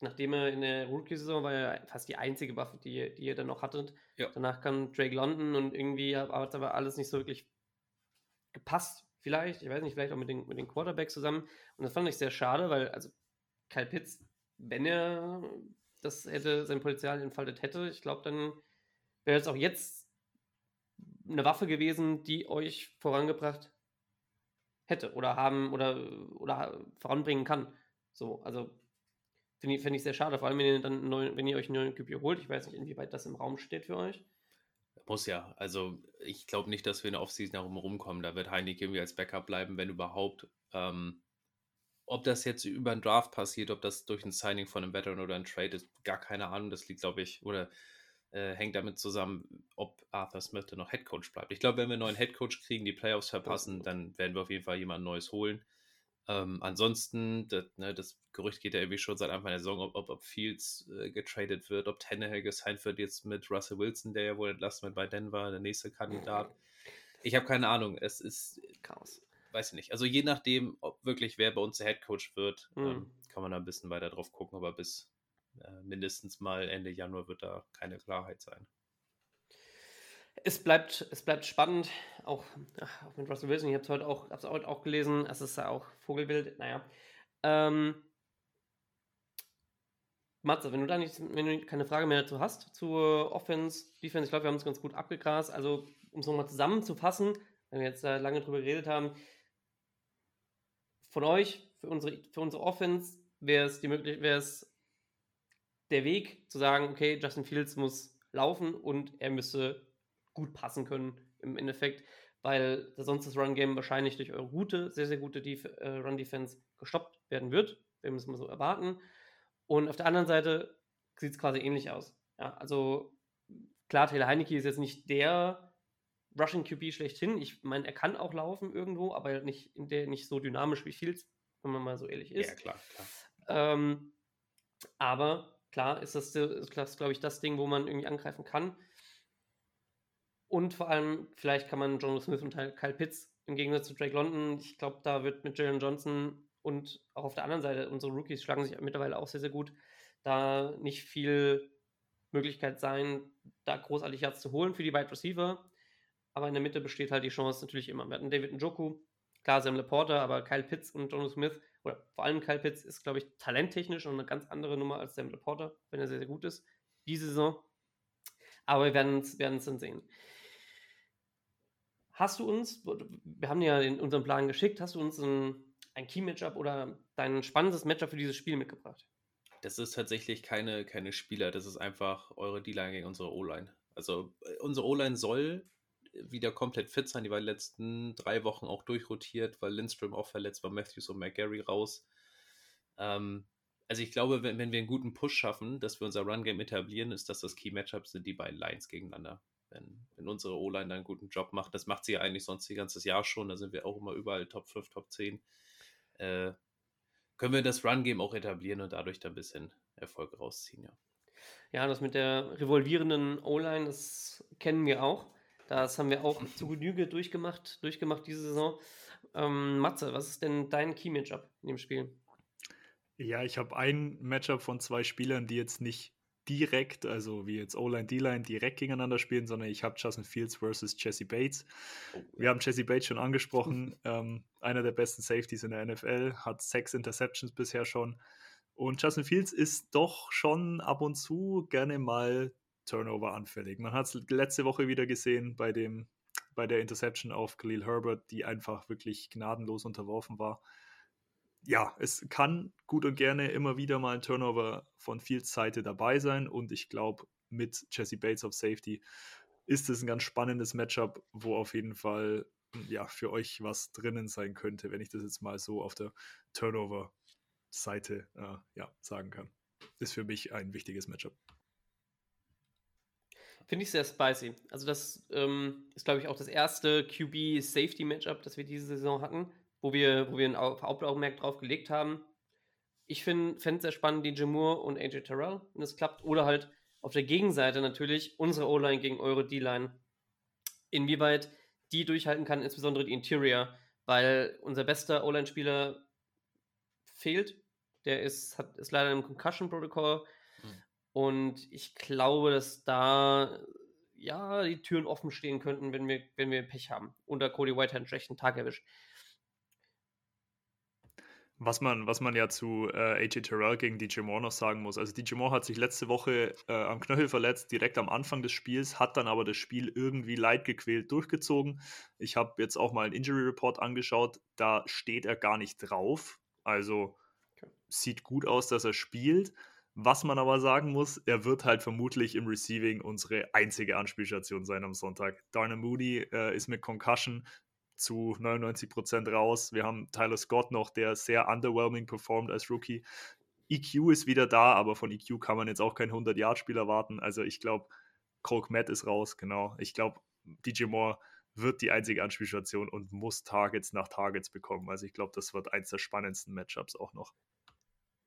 nachdem er in der Rookie-Saison war, ja fast die einzige Waffe, die, die ihr dann noch hattet. Ja. Danach kam Drake London und irgendwie hat aber alles nicht so wirklich gepasst. Vielleicht, ich weiß nicht, vielleicht auch mit den, mit den Quarterbacks zusammen. Und das fand ich sehr schade, weil, also, Kyle Pitts, wenn er das hätte, sein Potenzial entfaltet hätte, ich glaube, dann wäre es auch jetzt eine Waffe gewesen, die euch vorangebracht hätte oder haben oder, oder voranbringen kann. So, also finde ich, find ich sehr schade, vor allem wenn ihr dann neuen, wenn ihr euch einen neuen QB holt. Ich weiß nicht, inwieweit das im Raum steht für euch. Muss ja. Also ich glaube nicht, dass wir in der Offseason darum rumkommen. Da wird Heineken irgendwie als Backup bleiben, wenn überhaupt. Ähm, ob das jetzt über einen Draft passiert, ob das durch ein Signing von einem Veteran oder ein Trade ist, gar keine Ahnung. Das liegt, glaube ich, oder äh, hängt damit zusammen, ob Arthur Smith dann noch Headcoach bleibt. Ich glaube, wenn wir einen neuen Headcoach kriegen, die Playoffs verpassen, dann werden wir auf jeden Fall jemand Neues holen. Ähm, ansonsten, das, ne, das, Gerücht geht ja irgendwie schon seit Anfang der Saison, ob, ob, ob Fields äh, getradet wird, ob Tannehill gesigned wird jetzt mit Russell Wilson, der ja wohl entlassen wird bei Denver, der nächste Kandidat. Ich habe keine Ahnung. Es ist Chaos. Weiß ich nicht. Also je nachdem, ob wirklich wer bei uns der Headcoach wird, mhm. ähm, kann man da ein bisschen weiter drauf gucken, aber bis äh, mindestens mal Ende Januar wird da keine Klarheit sein. Es bleibt, es bleibt spannend, auch, auch mit Russell Wilson. Ich habe es heute, auch, heute auch gelesen. Es ist ja auch Vogelbild. Naja. Ähm, Matze, wenn du da nicht, wenn du keine Frage mehr dazu hast, zur Offense, Defense, ich glaube, wir haben es ganz gut abgegrast. Also, um es nochmal zusammenzufassen, wenn wir jetzt äh, lange drüber geredet haben, von euch, für unsere, für unsere Offense, wäre es die Möglichkeit, wäre es der Weg zu sagen, okay, Justin Fields muss laufen und er müsse gut passen können im Endeffekt, weil sonst das Run-Game wahrscheinlich durch eure gute, sehr, sehr gute Def äh, Run-Defense gestoppt werden wird. Wir müssen mal so erwarten. Und auf der anderen Seite sieht es quasi ähnlich aus. Ja, also klar, Taylor Heineke ist jetzt nicht der Rushing QB schlechthin. Ich meine, er kann auch laufen irgendwo, aber nicht, in der, nicht so dynamisch wie Fields, wenn man mal so ehrlich ist. Ja, klar, klar. Ähm, aber klar ist das, ist das glaube ich, das Ding, wo man irgendwie angreifen kann. Und vor allem, vielleicht kann man John Smith und Kyle Pitts im Gegensatz zu Drake London, ich glaube, da wird mit Jalen Johnson und auch auf der anderen Seite, unsere Rookies schlagen sich mittlerweile auch sehr, sehr gut, da nicht viel Möglichkeit sein, da großartig Yards zu holen für die Wide Receiver. Aber in der Mitte besteht halt die Chance natürlich immer. Wir hatten David Njoku, klar Sam Laporta, aber Kyle Pitts und John Smith, oder vor allem Kyle Pitts, ist, glaube ich, talenttechnisch und eine ganz andere Nummer als Sam Laporta, wenn er sehr, sehr gut ist, diese Saison. Aber wir werden es dann sehen. Hast du uns, wir haben ja in unseren Plan geschickt, hast du uns ein, ein Key-Matchup oder dein spannendes Matchup für dieses Spiel mitgebracht? Das ist tatsächlich keine, keine Spieler, das ist einfach eure D-Line gegen unsere O-Line. Also äh, unsere O-Line soll wieder komplett fit sein. Die war die letzten drei Wochen auch durchrotiert, weil Lindström auch verletzt war, Matthews und McGarry raus. Ähm, also ich glaube, wenn, wenn wir einen guten Push schaffen, dass wir unser Run-Game etablieren, ist das das Key-Matchup, sind die beiden Lines gegeneinander. Wenn, wenn unsere O-Line da einen guten Job macht, das macht sie ja eigentlich sonst die ganze Jahr schon, da sind wir auch immer überall Top 5, Top 10, äh, können wir das Run-Game auch etablieren und dadurch da ein bisschen Erfolg rausziehen, ja. Ja, das mit der revolvierenden O-Line, das kennen wir auch. Das haben wir auch zu Genüge durchgemacht, durchgemacht diese Saison. Ähm, Matze, was ist denn dein Key-Matchup in dem Spiel? Ja, ich habe ein Matchup von zwei Spielern, die jetzt nicht direkt, also wie jetzt O-Line, D-Line, direkt gegeneinander spielen, sondern ich habe Justin Fields versus Jesse Bates. Oh, Wir haben Jesse Bates schon angesprochen, ähm, einer der besten Safeties in der NFL, hat sechs Interceptions bisher schon. Und Justin Fields ist doch schon ab und zu gerne mal Turnover anfällig. Man hat es letzte Woche wieder gesehen bei, dem, bei der Interception auf Khalil Herbert, die einfach wirklich gnadenlos unterworfen war. Ja, es kann gut und gerne immer wieder mal ein Turnover von Fields Seite dabei sein und ich glaube, mit Jesse Bates auf Safety ist es ein ganz spannendes Matchup, wo auf jeden Fall ja, für euch was drinnen sein könnte, wenn ich das jetzt mal so auf der Turnover-Seite äh, ja, sagen kann. Ist für mich ein wichtiges Matchup. Finde ich sehr spicy. Also, das ähm, ist, glaube ich, auch das erste QB-Safety-Matchup, das wir diese Saison hatten, wo wir, wo wir ein Hauptaugenmerk drauf gelegt haben. ich fände es sehr spannend, DJ Moore und AJ Terrell, wenn es klappt. Oder halt auf der Gegenseite natürlich unsere O-Line gegen eure D-Line. Inwieweit die durchhalten kann, insbesondere die Interior, weil unser bester O-Line-Spieler fehlt. Der ist, hat, ist leider im Concussion-Protokoll. Mhm. Und ich glaube, dass da ja die Türen offen stehen könnten, wenn wir, wenn wir Pech haben. Unter Cody Whitehead einen schlechten Tag erwischt. Was man, was man ja zu äh, AJ Terrell gegen DJ Moore noch sagen muss. Also DJ Moore hat sich letzte Woche äh, am Knöchel verletzt, direkt am Anfang des Spiels, hat dann aber das Spiel irgendwie leidgequält durchgezogen. Ich habe jetzt auch mal einen Injury Report angeschaut, da steht er gar nicht drauf. Also okay. sieht gut aus, dass er spielt. Was man aber sagen muss, er wird halt vermutlich im Receiving unsere einzige Anspielstation sein am Sonntag. Darnell Mooney äh, ist mit Concussion zu 99 Prozent raus. Wir haben Tyler Scott noch, der sehr underwhelming performt als Rookie. EQ ist wieder da, aber von EQ kann man jetzt auch kein 100-Yard-Spiel erwarten. Also ich glaube, Cole Matt ist raus, genau. Ich glaube, DJ Moore wird die einzige Anspielstation und muss Targets nach Targets bekommen. Also ich glaube, das wird eins der spannendsten Matchups auch noch.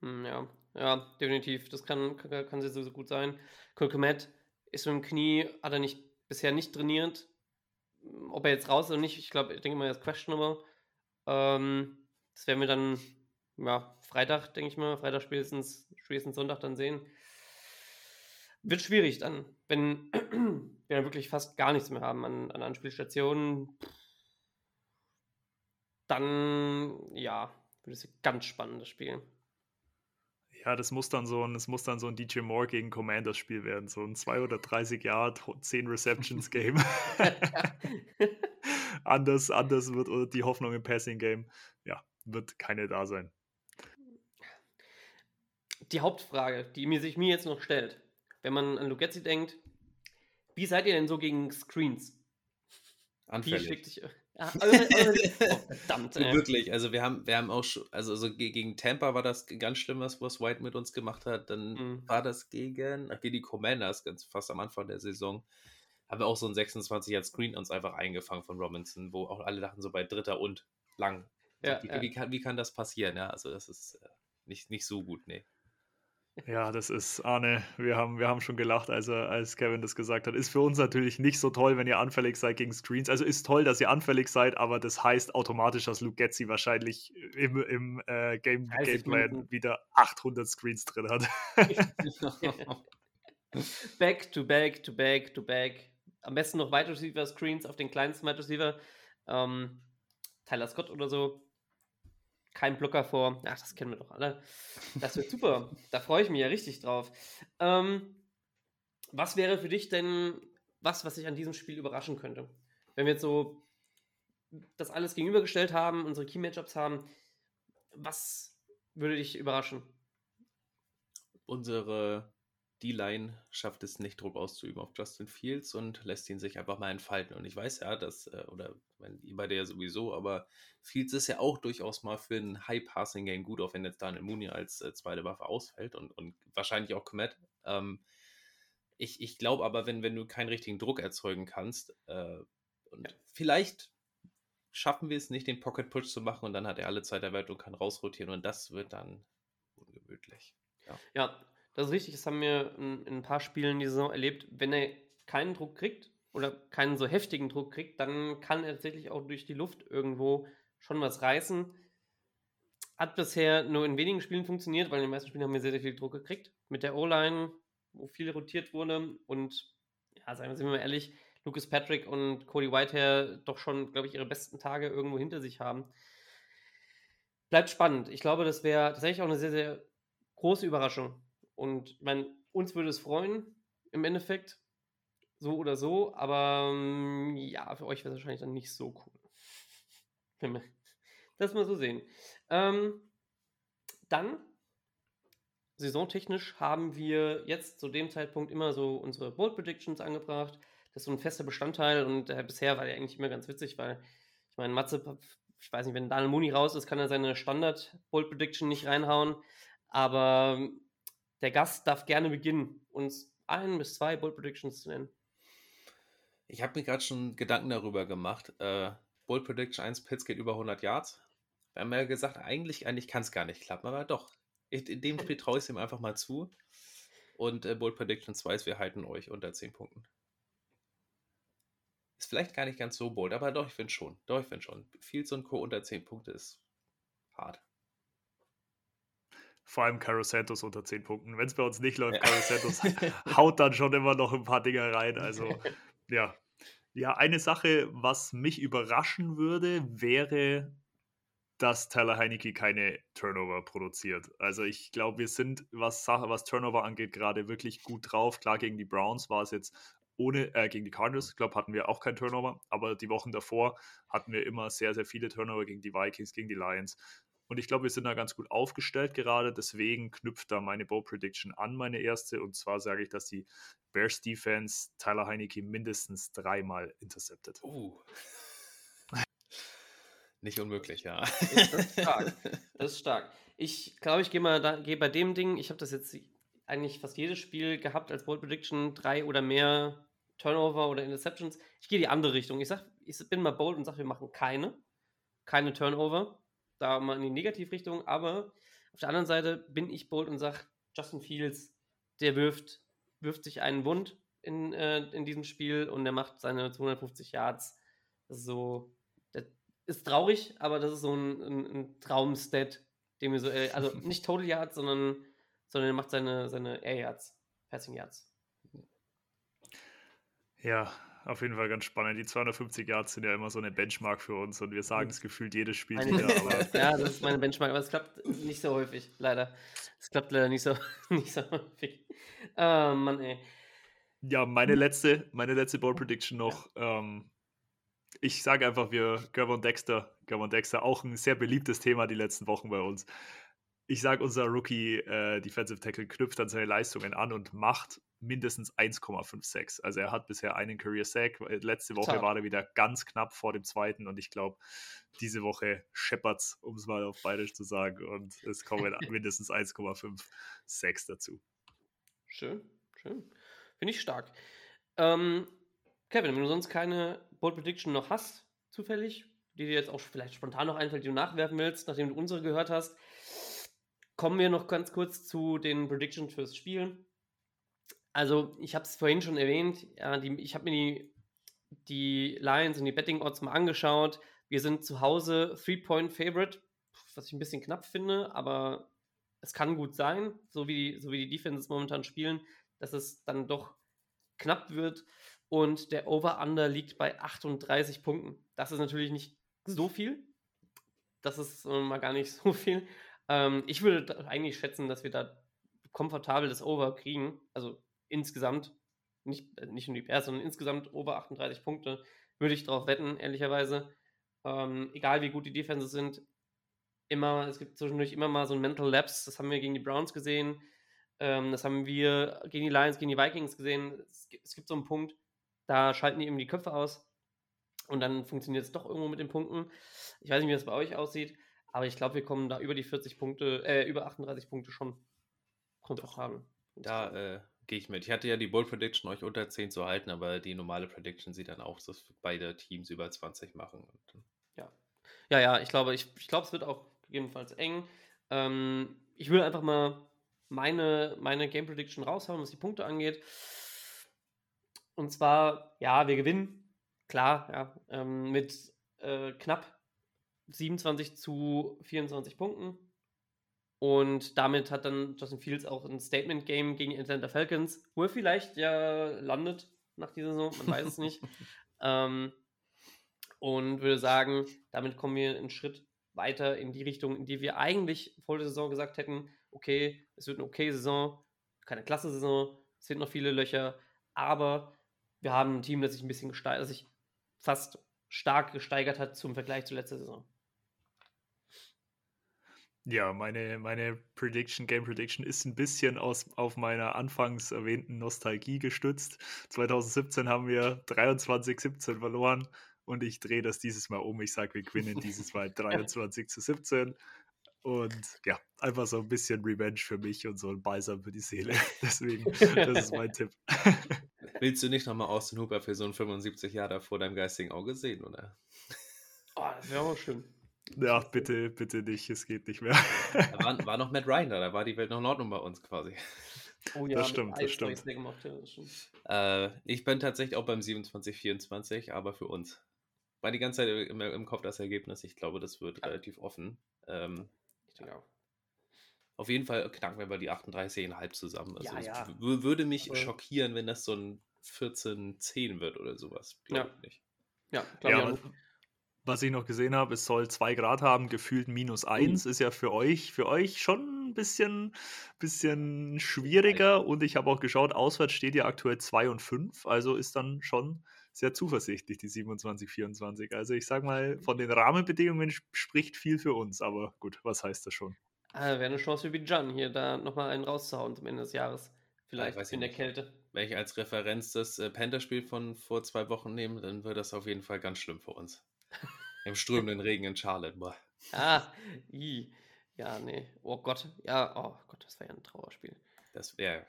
Hm, ja, ja, definitiv. Das kann, kann, kann sehr, sehr gut sein. Cole Matt ist mit dem Knie, hat er nicht, bisher nicht trainiert ob er jetzt raus ist oder nicht, ich glaube, ich denke mal, ist questionable. Ähm, das werden wir dann, ja, Freitag, denke ich mal, Freitag spätestens, spätestens Sonntag dann sehen. Wird schwierig dann, wenn wir dann wirklich fast gar nichts mehr haben an, an Anspielstationen. Dann, ja, wird es ein ganz spannendes Spiel. Ja, das muss dann so ein, das muss dann so ein DJ Moore gegen Commanders Spiel werden. So ein 2 oder 30 Yard, 10 Receptions Game. anders, anders wird die Hoffnung im Passing Game, ja, wird keine da sein. Die Hauptfrage, die mir sich mir jetzt noch stellt, wenn man an Lugetzi denkt, wie seid ihr denn so gegen Screens? Anfällig. Wie dich, ja, also, oh, verdammt. Ey. Wirklich, also wir haben, wir haben auch schon, also, also gegen Tampa war das ganz schlimm, was, was White mit uns gemacht hat. Dann mhm. war das gegen, ach, gegen die Commanders, ganz fast am Anfang der Saison. Haben wir auch so ein 26er Screen uns einfach eingefangen von Robinson, wo auch alle dachten, so bei dritter und lang. Ja, wie, ja. wie, kann, wie kann das passieren? Ja, also das ist äh, nicht, nicht so gut, nee. Ja, das ist, Arne, wir haben, wir haben schon gelacht, als, als Kevin das gesagt hat. Ist für uns natürlich nicht so toll, wenn ihr anfällig seid gegen Screens. Also ist toll, dass ihr anfällig seid, aber das heißt automatisch, dass Luke Getzi wahrscheinlich im, im äh, Game, Gameplan wieder 800 Screens drin hat. back to back to back to back. Am besten noch Wide Receiver Screens auf den kleinsten Wide Receiver. Ähm, Tyler Scott oder so kein Blocker vor. Ach, das kennen wir doch alle. Das wird super. da freue ich mich ja richtig drauf. Ähm, was wäre für dich denn was, was sich an diesem Spiel überraschen könnte? Wenn wir jetzt so das alles gegenübergestellt haben, unsere Key-Matchups haben, was würde dich überraschen? Unsere D-Line schafft es nicht, Druck auszuüben auf Justin Fields und lässt ihn sich einfach mal entfalten. Und ich weiß ja, dass, äh, oder ihr beide ja sowieso, aber Fields ist ja auch durchaus mal für ein High-Passing-Game gut, auch wenn jetzt Daniel Mooney als äh, zweite Waffe ausfällt und, und wahrscheinlich auch Komet. Ähm, ich ich glaube aber, wenn, wenn du keinen richtigen Druck erzeugen kannst, äh, und ja. vielleicht schaffen wir es nicht, den Pocket Push zu machen und dann hat er alle Zeit der Welt und kann rausrotieren und das wird dann ungemütlich. Ja, ja das ist richtig, das haben wir in, in ein paar Spielen die Saison erlebt. Wenn er keinen Druck kriegt oder keinen so heftigen Druck kriegt, dann kann er tatsächlich auch durch die Luft irgendwo schon was reißen. Hat bisher nur in wenigen Spielen funktioniert, weil in den meisten Spielen haben wir sehr, sehr viel Druck gekriegt. Mit der O-Line, wo viel rotiert wurde und ja, sind wir mal ehrlich, Lucas Patrick und Cody Whitehair doch schon, glaube ich, ihre besten Tage irgendwo hinter sich haben. Bleibt spannend. Ich glaube, das wäre tatsächlich auch eine sehr, sehr große Überraschung und ich meine, uns würde es freuen, im Endeffekt, so oder so, aber ähm, ja, für euch wäre es wahrscheinlich dann nicht so cool. Wenn das mal so sehen. Ähm, dann, saisontechnisch, haben wir jetzt zu dem Zeitpunkt immer so unsere Bold Predictions angebracht. Das ist so ein fester Bestandteil und äh, bisher war der eigentlich immer ganz witzig, weil ich meine, Matze, ich weiß nicht, wenn Daniel Mooney raus ist, kann er seine Standard Bold Prediction nicht reinhauen. Aber der Gast darf gerne beginnen, uns ein bis zwei Bold Predictions zu nennen. Ich habe mir gerade schon Gedanken darüber gemacht. Äh, Bold Prediction 1, Pitts geht über 100 Yards. Wir haben ja gesagt, eigentlich, eigentlich kann es gar nicht klappen, aber doch. In dem Spiel traue ich es ihm einfach mal zu. Und äh, Bold Prediction 2 ist, wir halten euch unter 10 Punkten. Ist vielleicht gar nicht ganz so bold, aber doch, ich finde schon. Doch, ich finde schon. Fields und Co. unter 10 Punkte ist hart. Vor allem Caro Santos unter 10 Punkten. Wenn es bei uns nicht läuft, ja. Caro Santos haut dann schon immer noch ein paar Dinger rein. Also, ja. Ja, eine Sache, was mich überraschen würde, wäre, dass Tyler Heinecke keine Turnover produziert. Also ich glaube, wir sind, was Sache, was Turnover angeht, gerade wirklich gut drauf. Klar, gegen die Browns war es jetzt ohne, äh, gegen die Cardinals, ich glaube, hatten wir auch kein Turnover, aber die Wochen davor hatten wir immer sehr, sehr viele Turnover gegen die Vikings, gegen die Lions. Und ich glaube, wir sind da ganz gut aufgestellt gerade. Deswegen knüpft da meine Bow Prediction an, meine erste. Und zwar sage ich, dass die Bears Defense Tyler Heinecke mindestens dreimal interceptet. Uh. Nicht unmöglich, ja. Das ist stark. Das ist stark. Ich glaube, ich gehe mal da, gehe bei dem Ding, ich habe das jetzt eigentlich fast jedes Spiel gehabt als Bold Prediction, drei oder mehr Turnover oder Interceptions. Ich gehe die andere Richtung. Ich sag, ich bin mal bold und sage, wir machen keine. Keine Turnover da mal in die Negativrichtung, aber auf der anderen Seite bin ich bold und sage, Justin Fields, der wirft, wirft sich einen Wund in, äh, in diesem Spiel und der macht seine 250 Yards. so, das ist traurig, aber das ist so ein, ein, ein Traumstat, dem wir so, äh, also nicht Total Yards, sondern, sondern er macht seine, seine Air Yards, Passing Yards. Ja, auf jeden Fall ganz spannend. Die 250 Yards sind ja immer so eine Benchmark für uns und wir sagen es gefühlt jedes Spiel wieder. ja, das ist meine Benchmark, aber es klappt nicht so häufig, leider. Es klappt leider nicht so, nicht so häufig. Oh Mann, ey. Ja, meine letzte, meine letzte Ball Prediction noch. Ähm, ich sage einfach, wir, Gervon Dexter, Gervon Dexter, auch ein sehr beliebtes Thema die letzten Wochen bei uns. Ich sage, unser Rookie äh, Defensive Tackle knüpft an seine Leistungen an und macht mindestens 1,56. Also er hat bisher einen Career Sack. Letzte Woche Total. war er wieder ganz knapp vor dem zweiten und ich glaube, diese Woche scheppert's, um es mal auf Bayerisch zu sagen. Und es kommen mindestens 1,5 Sacks dazu. Schön, schön. Finde ich stark. Ähm, Kevin, wenn du sonst keine Bold Prediction noch hast, zufällig, die dir jetzt auch vielleicht spontan noch einfällt, die du nachwerfen willst, nachdem du unsere gehört hast, kommen wir noch ganz kurz zu den Predictions fürs Spiel. Also, ich habe es vorhin schon erwähnt, ja, die, ich habe mir die, die Lions und die Betting Odds mal angeschaut. Wir sind zu Hause Three-Point-Favorite, was ich ein bisschen knapp finde, aber es kann gut sein, so wie, so wie die Defenses momentan spielen, dass es dann doch knapp wird. Und der Over-Under liegt bei 38 Punkten. Das ist natürlich nicht so viel. Das ist mal gar nicht so viel. Ähm, ich würde eigentlich schätzen, dass wir da komfortabel das Over kriegen. Also insgesamt, nicht, äh, nicht nur die Bears, sondern insgesamt über 38 Punkte, würde ich darauf wetten, ehrlicherweise. Ähm, egal wie gut die Defenses sind, immer, es gibt zwischendurch immer mal so ein Mental Lapse, das haben wir gegen die Browns gesehen, ähm, das haben wir gegen die Lions, gegen die Vikings gesehen. Es gibt, es gibt so einen Punkt, da schalten die eben die Köpfe aus und dann funktioniert es doch irgendwo mit den Punkten. Ich weiß nicht, wie das bei euch aussieht, aber ich glaube, wir kommen da über die 40 Punkte, äh, über 38 Punkte schon komfortabel. Da äh, Gehe ich mit. Ich hatte ja die Bold Prediction euch unter 10 zu halten, aber die normale Prediction sieht dann auch, dass beide Teams über 20 machen. Ja. Ja, ja, ich glaube, ich, ich glaube, es wird auch gegebenenfalls eng. Ähm, ich würde einfach mal meine, meine Game Prediction raushauen, was die Punkte angeht. Und zwar, ja, wir gewinnen, klar, ja, ähm, mit äh, knapp 27 zu 24 Punkten. Und damit hat dann Justin Fields auch ein Statement-Game gegen Atlanta Falcons, wo er vielleicht ja landet nach dieser Saison, man weiß es nicht. Ähm, und würde sagen, damit kommen wir einen Schritt weiter in die Richtung, in die wir eigentlich vor der Saison gesagt hätten, okay, es wird eine okay Saison, keine klasse Saison, es sind noch viele Löcher, aber wir haben ein Team, das sich ein bisschen gesteigert, das sich fast stark gesteigert hat zum Vergleich zur letzten Saison. Ja, meine, meine Prediction, Game Prediction ist ein bisschen aus, auf meiner anfangs erwähnten Nostalgie gestützt. 2017 haben wir 23-17 verloren und ich drehe das dieses Mal um. Ich sage, wir gewinnen dieses Mal 23 zu 17. Und ja, einfach so ein bisschen Revenge für mich und so ein Balsam für die Seele. Deswegen, das ist mein Tipp. Willst du nicht nochmal Austin Hooper für so ein 75 Jahre vor deinem geistigen Auge sehen, oder? Oh, das wäre auch schön. Ja, bitte, bitte nicht, es geht nicht mehr. Da war, war noch Matt Ryan da, da war die Welt noch in Ordnung bei uns quasi. Oh Das stimmt, das stimmt. Gemacht, ja, das stimmt. Äh, ich bin tatsächlich auch beim 27-24, aber für uns. War die ganze Zeit im, im Kopf das Ergebnis. Ich glaube, das wird relativ offen. Ähm, Ich denke auch. auf jeden Fall knacken wir bei die 38,5 zusammen. Also Ja, ja. würde mich Aber- schockieren, wenn das so ein 14-10 wird oder sowas. Glaube Ja. ich nicht. Ja, Ja, glaube ich auch. Was ich noch gesehen habe, es soll 2 Grad haben, gefühlt minus 1. Ist ja für euch, für euch schon ein bisschen, bisschen schwieriger. Und ich habe auch geschaut, auswärts steht ja aktuell 2 und 5. Also ist dann schon sehr zuversichtlich, die 27, 24. Also ich sag mal, von den Rahmenbedingungen sp- spricht viel für uns. Aber gut, was heißt das schon? Ah, Wäre eine Chance für Bijan, hier da nochmal einen rauszuhauen zum Ende des Jahres. Vielleicht weiß ich in der nicht. Kälte. Wenn ich als Referenz das äh, Panther-Spiel von vor zwei Wochen nehme, dann wird das auf jeden Fall ganz schlimm für uns. Im strömenden Regen in Charlotte. Boah. Ah, i. Ja, nee. Oh Gott. Ja, oh Gott, das war ja ein Trauerspiel. Das wäre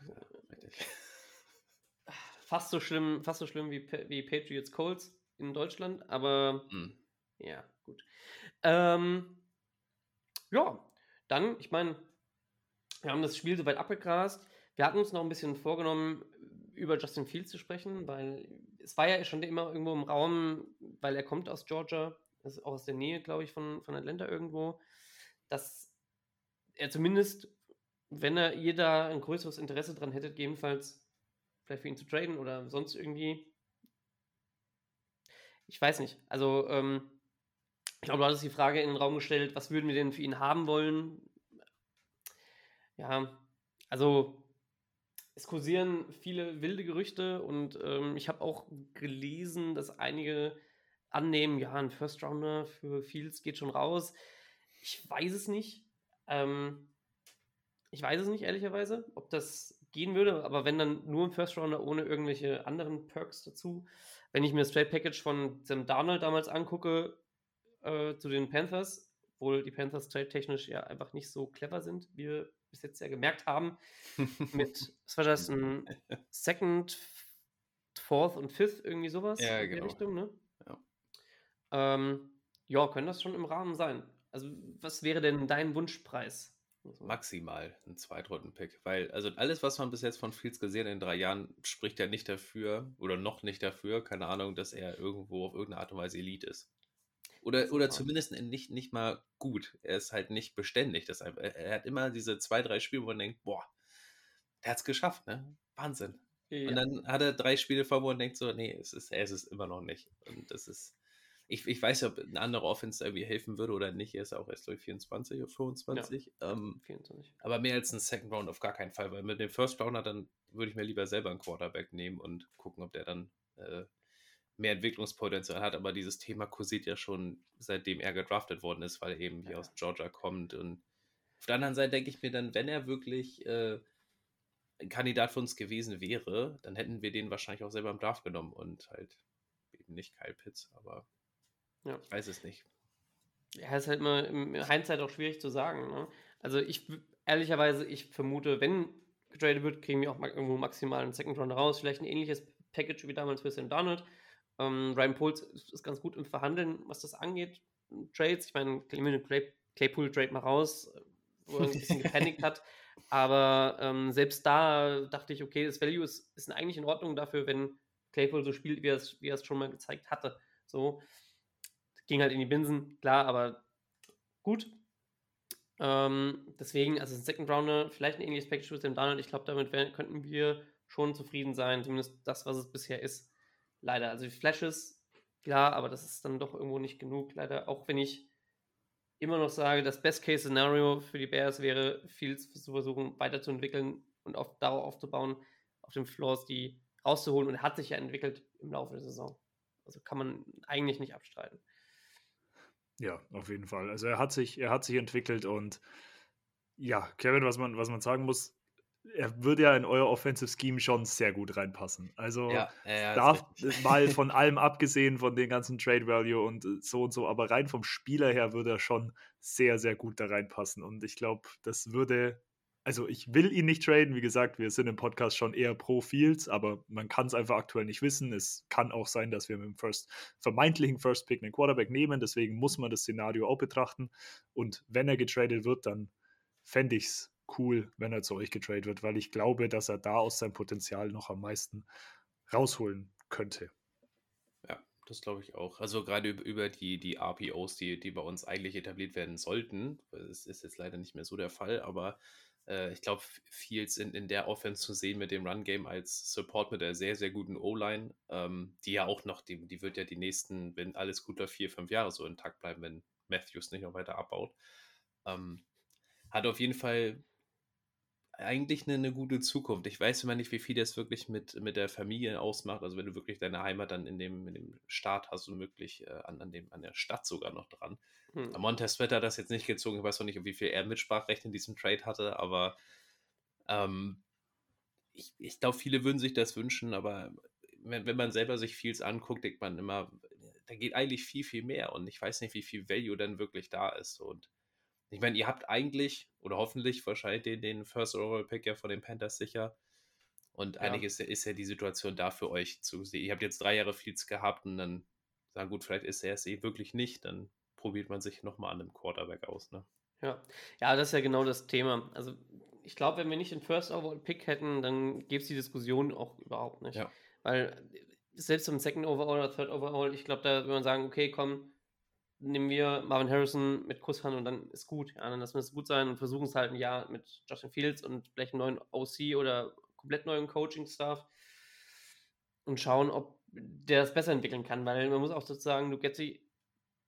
richtig. Fast so schlimm, fast so schlimm wie, wie Patriots Colts in Deutschland, aber Hm. ja, gut. Ähm, ja, dann, ich meine, wir haben das Spiel soweit abgegrast. Wir hatten uns noch ein bisschen vorgenommen, über Justin Fields zu sprechen, weil es war ja schon immer irgendwo im Raum, weil er kommt aus Georgia, ist auch aus der Nähe, glaube ich, von, von Atlanta irgendwo, dass er zumindest, wenn er ihr da ein größeres Interesse dran hätte, gegebenenfalls vielleicht für ihn zu traden oder sonst irgendwie. Ich weiß nicht. Also, ähm, ich glaube, du hattest die Frage in den Raum gestellt, was würden wir denn für ihn haben wollen? Ja, also es kursieren viele wilde Gerüchte und ähm, ich habe auch gelesen, dass einige annehmen, ja, ein First Rounder für Fields geht schon raus. Ich weiß es nicht. Ähm, ich weiß es nicht, ehrlicherweise, ob das gehen würde, aber wenn dann nur ein First Rounder ohne irgendwelche anderen Perks dazu. Wenn ich mir das Trade Package von Sam Darnold damals angucke äh, zu den Panthers, obwohl die Panthers trade-technisch ja einfach nicht so clever sind, wie wir bis jetzt ja gemerkt haben, mit, was war das, ein Second, Fourth und Fifth, irgendwie sowas Ja, in der genau. Richtung, ne? Ja. Ähm, ja, können das schon im Rahmen sein. Also, was wäre denn dein Wunschpreis? Maximal ein Zweitrunden-Pick. Weil, also alles, was man bis jetzt von Fields gesehen in drei Jahren, spricht ja nicht dafür oder noch nicht dafür, keine Ahnung, dass er irgendwo auf irgendeine Art und Weise Elite ist. Oder, oder Ja. zumindest nicht, nicht mal gut. Er ist halt nicht beständig. Das er, hat immer diese zwei, drei Spiele, wo man denkt, boah, der hat es geschafft, ne? Wahnsinn. Ja. Und dann hat er drei Spiele vor, wo man denkt so, nee, es ist, er ist es immer noch nicht. Und das ist, ich, ich weiß nicht, ob eine andere Offense irgendwie helfen würde oder nicht. Er ist auch erst, glaube ich, 24 oder 25. Ähm, 24. aber mehr als ein Second Round auf gar keinen Fall, weil mit dem First Rounder dann würde ich mir lieber selber einen Quarterback nehmen und gucken, ob der dann äh, mehr Entwicklungspotenzial hat. Aber dieses Thema kursiert ja schon, seitdem er gedraftet worden ist, weil er eben hier Ja. aus Georgia kommt. Und auf der anderen Seite denke ich mir dann, wenn er wirklich äh, ein Kandidat für uns gewesen wäre, dann hätten wir den wahrscheinlich auch selber im Draft genommen und halt eben nicht Kyle Pitts, aber Ja. ich weiß es nicht. Ja, ist halt immer im Hindsight auch schwierig zu sagen. Ne? Also ich, ehrlicherweise, ich vermute, wenn getradet wird, kriegen wir auch ma- irgendwo maximal einen Second Round raus. Vielleicht ein ähnliches Package wie damals für Sam Donald. Ähm, Ryan Poles ist, ganz gut im Verhandeln, was das angeht. Trades, ich meine, Clay, Claypool Trade mal raus, wo er ein bisschen gepanikt hat. Aber ähm, selbst da dachte ich, okay, das Value ist, ist eigentlich in Ordnung dafür, wenn Claypool so spielt, wie er es, wie er es schon mal gezeigt hatte. So, ging halt in die Binsen, klar, aber gut. Ähm, deswegen, also ein Second Rounder, vielleicht ein ähnliches Package für Sam Donald. Ich glaube, damit wär, könnten wir schon zufrieden sein, zumindest das, was es bisher ist. Leider. Also die Flashes, klar, aber das ist dann doch irgendwo nicht genug. Leider, auch wenn ich immer noch sage, das Best-Case-Szenario für die Bears wäre, Fields zu versuchen, weiterzuentwickeln und auf, darauf aufzubauen, auf den Floors die rauszuholen. Und er hat sich ja entwickelt im Laufe der Saison. Also kann man eigentlich nicht abstreiten. Ja, auf jeden Fall. Also er hat sich, er hat sich entwickelt und ja, Kevin, was man, was man sagen muss, er würde ja in euer Offensive Scheme schon sehr gut reinpassen. Also ja, ja, darf mal von allem abgesehen, von den ganzen Trade Value und äh, so und so, aber rein vom Spieler her würde er schon sehr, sehr gut da reinpassen. Und ich glaube, das würde also ich will ihn nicht traden. Wie gesagt, wir sind im Podcast schon eher pro Fields, aber man kann es einfach aktuell nicht wissen. Es kann auch sein, dass wir mit dem First, vermeintlichen First Pick einen Quarterback nehmen. Deswegen muss man das Szenario auch betrachten. Und wenn er getradet wird, dann fände ich es cool, wenn er zu euch getradet wird, weil ich glaube, dass er da aus seinem Potenzial noch am meisten rausholen könnte. Ja, das glaube ich auch. Also gerade über die, die RPOs, die, die bei uns eigentlich etabliert werden sollten. Das ist jetzt leider nicht mehr so der Fall, aber äh, ich glaube, Fields in, in der Offense zu sehen mit dem Run-Game als Support mit der sehr, sehr guten O-Line, ähm, die ja auch noch, die, die wird ja die nächsten, wenn alles gut läuft, vier, fünf Jahre so intakt bleiben, wenn Matthews nicht noch weiter abbaut. Ähm, hat auf jeden Fall eigentlich eine, eine, gute Zukunft. Ich weiß immer nicht, wie viel das wirklich mit, mit der Familie ausmacht. Also wenn du wirklich deine Heimat dann in dem, in dem Staat hast und möglich äh, an, an, dem, an der Stadt sogar noch dran. Hm. Montez hat das jetzt nicht gezogen. Ich weiß noch nicht, wie viel er Mitsprachrecht in diesem Trade hatte, aber ähm, ich, ich glaube, viele würden sich das wünschen, aber wenn, wenn man selber sich vieles anguckt, denkt man immer, da geht eigentlich viel, viel mehr und ich weiß nicht, wie viel Value dann wirklich da ist und ich meine, ihr habt eigentlich oder hoffentlich wahrscheinlich den, den First Overall Pick ja von den Panthers sicher. Und ja. eigentlich ist, ist ja die Situation da für euch zu sehen. Ihr habt jetzt drei Jahre Fields gehabt und dann sagen, gut, vielleicht ist er es eh wirklich nicht. Dann probiert man sich nochmal an einem Quarterback aus. Ne? Ja. ja, das ist ja genau das Thema. Also ich glaube, wenn wir nicht den First Overall Pick hätten, dann gäbe es die Diskussion auch überhaupt nicht. Ja. Weil selbst im Second Overall oder Third Overall, ich glaube, da würde man sagen, okay, komm, nehmen wir Marvin Harrison mit Kusshand und dann ist gut. Ja, dann lassen wir es gut sein und versuchen es halt ein Jahr mit Justin Fields und vielleicht einen neuen OC oder komplett neuen Coaching-Staff und schauen, ob der das besser entwickeln kann, weil man muss auch sozusagen, Lugetzi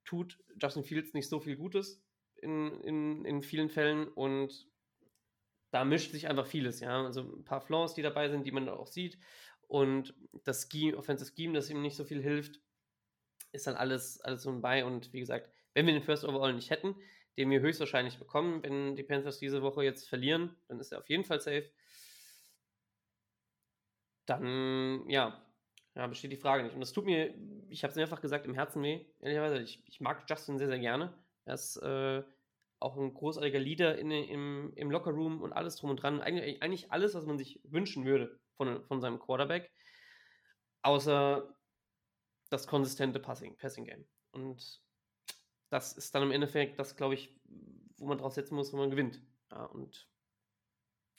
tut Justin Fields nicht so viel Gutes in, in, in vielen Fällen und da mischt sich einfach vieles, ja. Also ein paar Flaws, die dabei sind, die man auch sieht. Und das Scheme, Offensive Scheme, das ihm nicht so viel hilft ist dann alles, alles so bei. Und wie gesagt, wenn wir den First Overall nicht hätten, den wir höchstwahrscheinlich bekommen, wenn die Panthers diese Woche jetzt verlieren, dann ist er auf jeden Fall safe. Dann, ja, ja, besteht die Frage nicht. Und das tut mir, ich habe es mehrfach gesagt, im Herzen weh. Ehrlicherweise, ich, ich mag Justin sehr, sehr gerne. Er ist äh, auch ein großartiger Leader in, im, im Lockerroom und alles drum und dran. Eigentlich, eigentlich alles, was man sich wünschen würde von, von seinem Quarterback. Außer das konsistente Passing, Passing Game. Und das ist dann im Endeffekt das, glaube ich, wo man drauf setzen muss, wo man gewinnt. Ja, und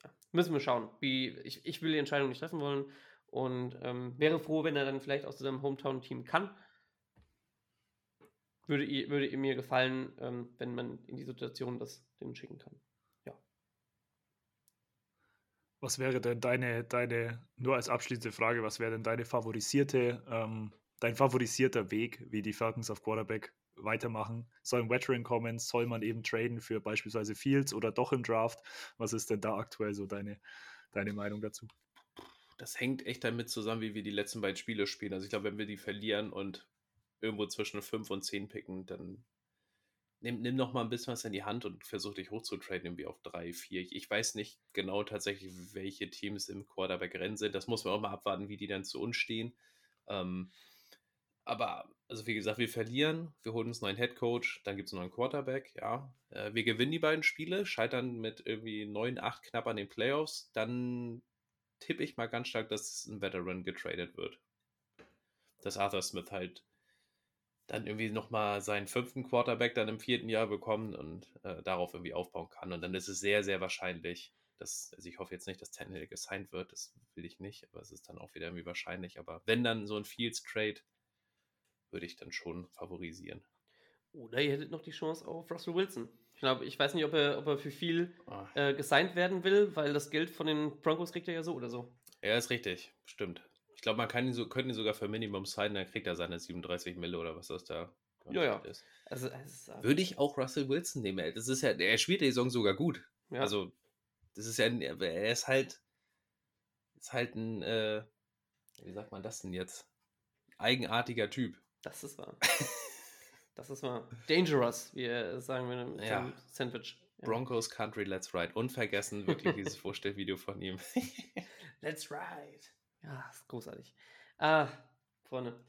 ja, müssen wir schauen. Wie, ich, ich will die Entscheidung nicht treffen wollen und ähm, wäre froh, wenn er dann vielleicht aus seinem Hometown-Team kann. Würde, würde mir gefallen, ähm, wenn man in die Situation das den schicken kann. Ja. Was wäre denn deine, deine, nur als abschließende Frage, was wäre denn deine favorisierte ähm, dein favorisierter Weg, wie die Falcons auf Quarterback weitermachen? Soll ein Veteran kommen? Soll man eben traden für beispielsweise Fields oder doch im Draft? Was ist denn da aktuell so deine, deine Meinung dazu? Das hängt echt damit zusammen, wie wir die letzten beiden Spiele spielen. Also ich glaube, wenn wir die verlieren und irgendwo zwischen 5 und 10 picken, dann nimm, nimm noch mal ein bisschen was in die Hand und versuch dich hochzutraden, irgendwie auf 3, 4. Ich, ich weiß nicht genau tatsächlich, welche Teams im Quarterback-Rennen sind. Das muss man auch mal abwarten, wie die dann zu uns stehen. Ähm, aber, also wie gesagt, wir verlieren, wir holen uns einen neuen Head Coach, dann gibt es einen neuen Quarterback, ja. Äh, wir gewinnen die beiden Spiele, scheitern mit irgendwie 9, 8 knapp an den Playoffs, dann tippe ich mal ganz stark, dass ein Veteran getradet wird. Dass Arthur Smith halt dann irgendwie nochmal seinen fünften Quarterback dann im vierten Jahr bekommt und äh, darauf irgendwie aufbauen kann. Und dann ist es sehr, sehr wahrscheinlich, dass, also ich hoffe jetzt nicht, dass Tannehill gesigned wird, das will ich nicht, aber es ist dann auch wieder irgendwie wahrscheinlich. Aber wenn dann so ein Fields-Trade würde ich dann schon favorisieren. Oder ihr hättet noch die Chance auf Russell Wilson. Ich glaube, ich weiß nicht, ob er, ob er für viel ah. äh, gesigned werden will, weil das Geld von den Broncos kriegt er ja so oder so. Ja, ist richtig, stimmt. Ich glaube, man kann ihn so, könnte ihn sogar für Minimum signen, dann kriegt er seine 37 Mille oder was das da ja, ja. ist. Also, also, Würde ich auch Russell Wilson nehmen. Das ist ja, er spielt die Saison sogar gut. Ja. Also, das ist ja, er ist halt, ist halt ein, äh, wie sagt man das denn jetzt? Eigenartiger Typ. Das ist wahr. das ist wahr. Dangerous, wie sagen wir mit ja. Sandwich. Ja. Broncos Country Let's Ride. Unvergessen wirklich dieses Vorstellvideo von ihm. Let's Ride. Ja, ist großartig. Ah, Freunde.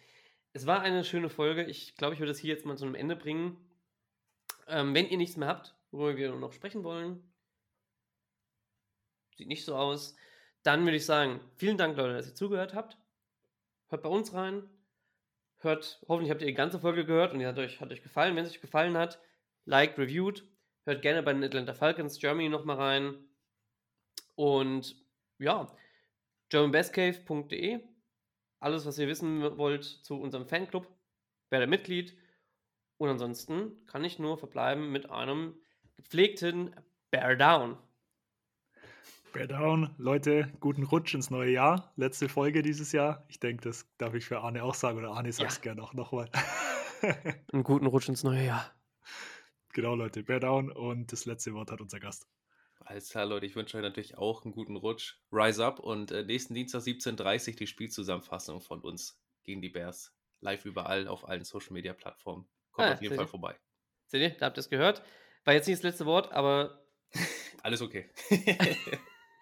Es war eine schöne Folge. Ich glaube, ich würde es hier jetzt mal zu einem Ende bringen. Ähm, wenn ihr nichts mehr habt, worüber wir noch sprechen wollen, sieht nicht so aus. Dann würde ich sagen, vielen Dank, Leute, dass ihr zugehört habt. Hört bei uns rein. Hört, hoffentlich habt ihr die ganze Folge gehört und die hat euch, hat euch gefallen. Wenn es euch gefallen hat, liked, reviewed. Hört gerne bei den Atlanta Falcons Germany nochmal rein. Und ja, germanbestcave.de. Alles, was ihr wissen wollt zu unserem Fanclub, werdet Mitglied. Und ansonsten kann ich nur verbleiben mit einem gepflegten Bear Down. Bear Down, Leute, guten Rutsch ins neue Jahr. Letzte Folge dieses Jahr. Ich denke, das darf ich für Arne auch sagen. Oder Arne sagt es ja. gerne auch nochmal. Einen guten Rutsch ins neue Jahr. Genau, Leute, Bear Down und das letzte Wort hat unser Gast. Alles klar, Leute, ich wünsche euch natürlich auch einen guten Rutsch. Rise up und äh, nächsten Dienstag 17.30 Uhr die Spielzusammenfassung von uns gegen die Bears. Live überall auf allen Social Media Plattformen. Kommt ah, auf jeden Fall ihr? vorbei. Seht ihr, da habt ihr es gehört. War jetzt nicht das letzte Wort, aber. Alles okay.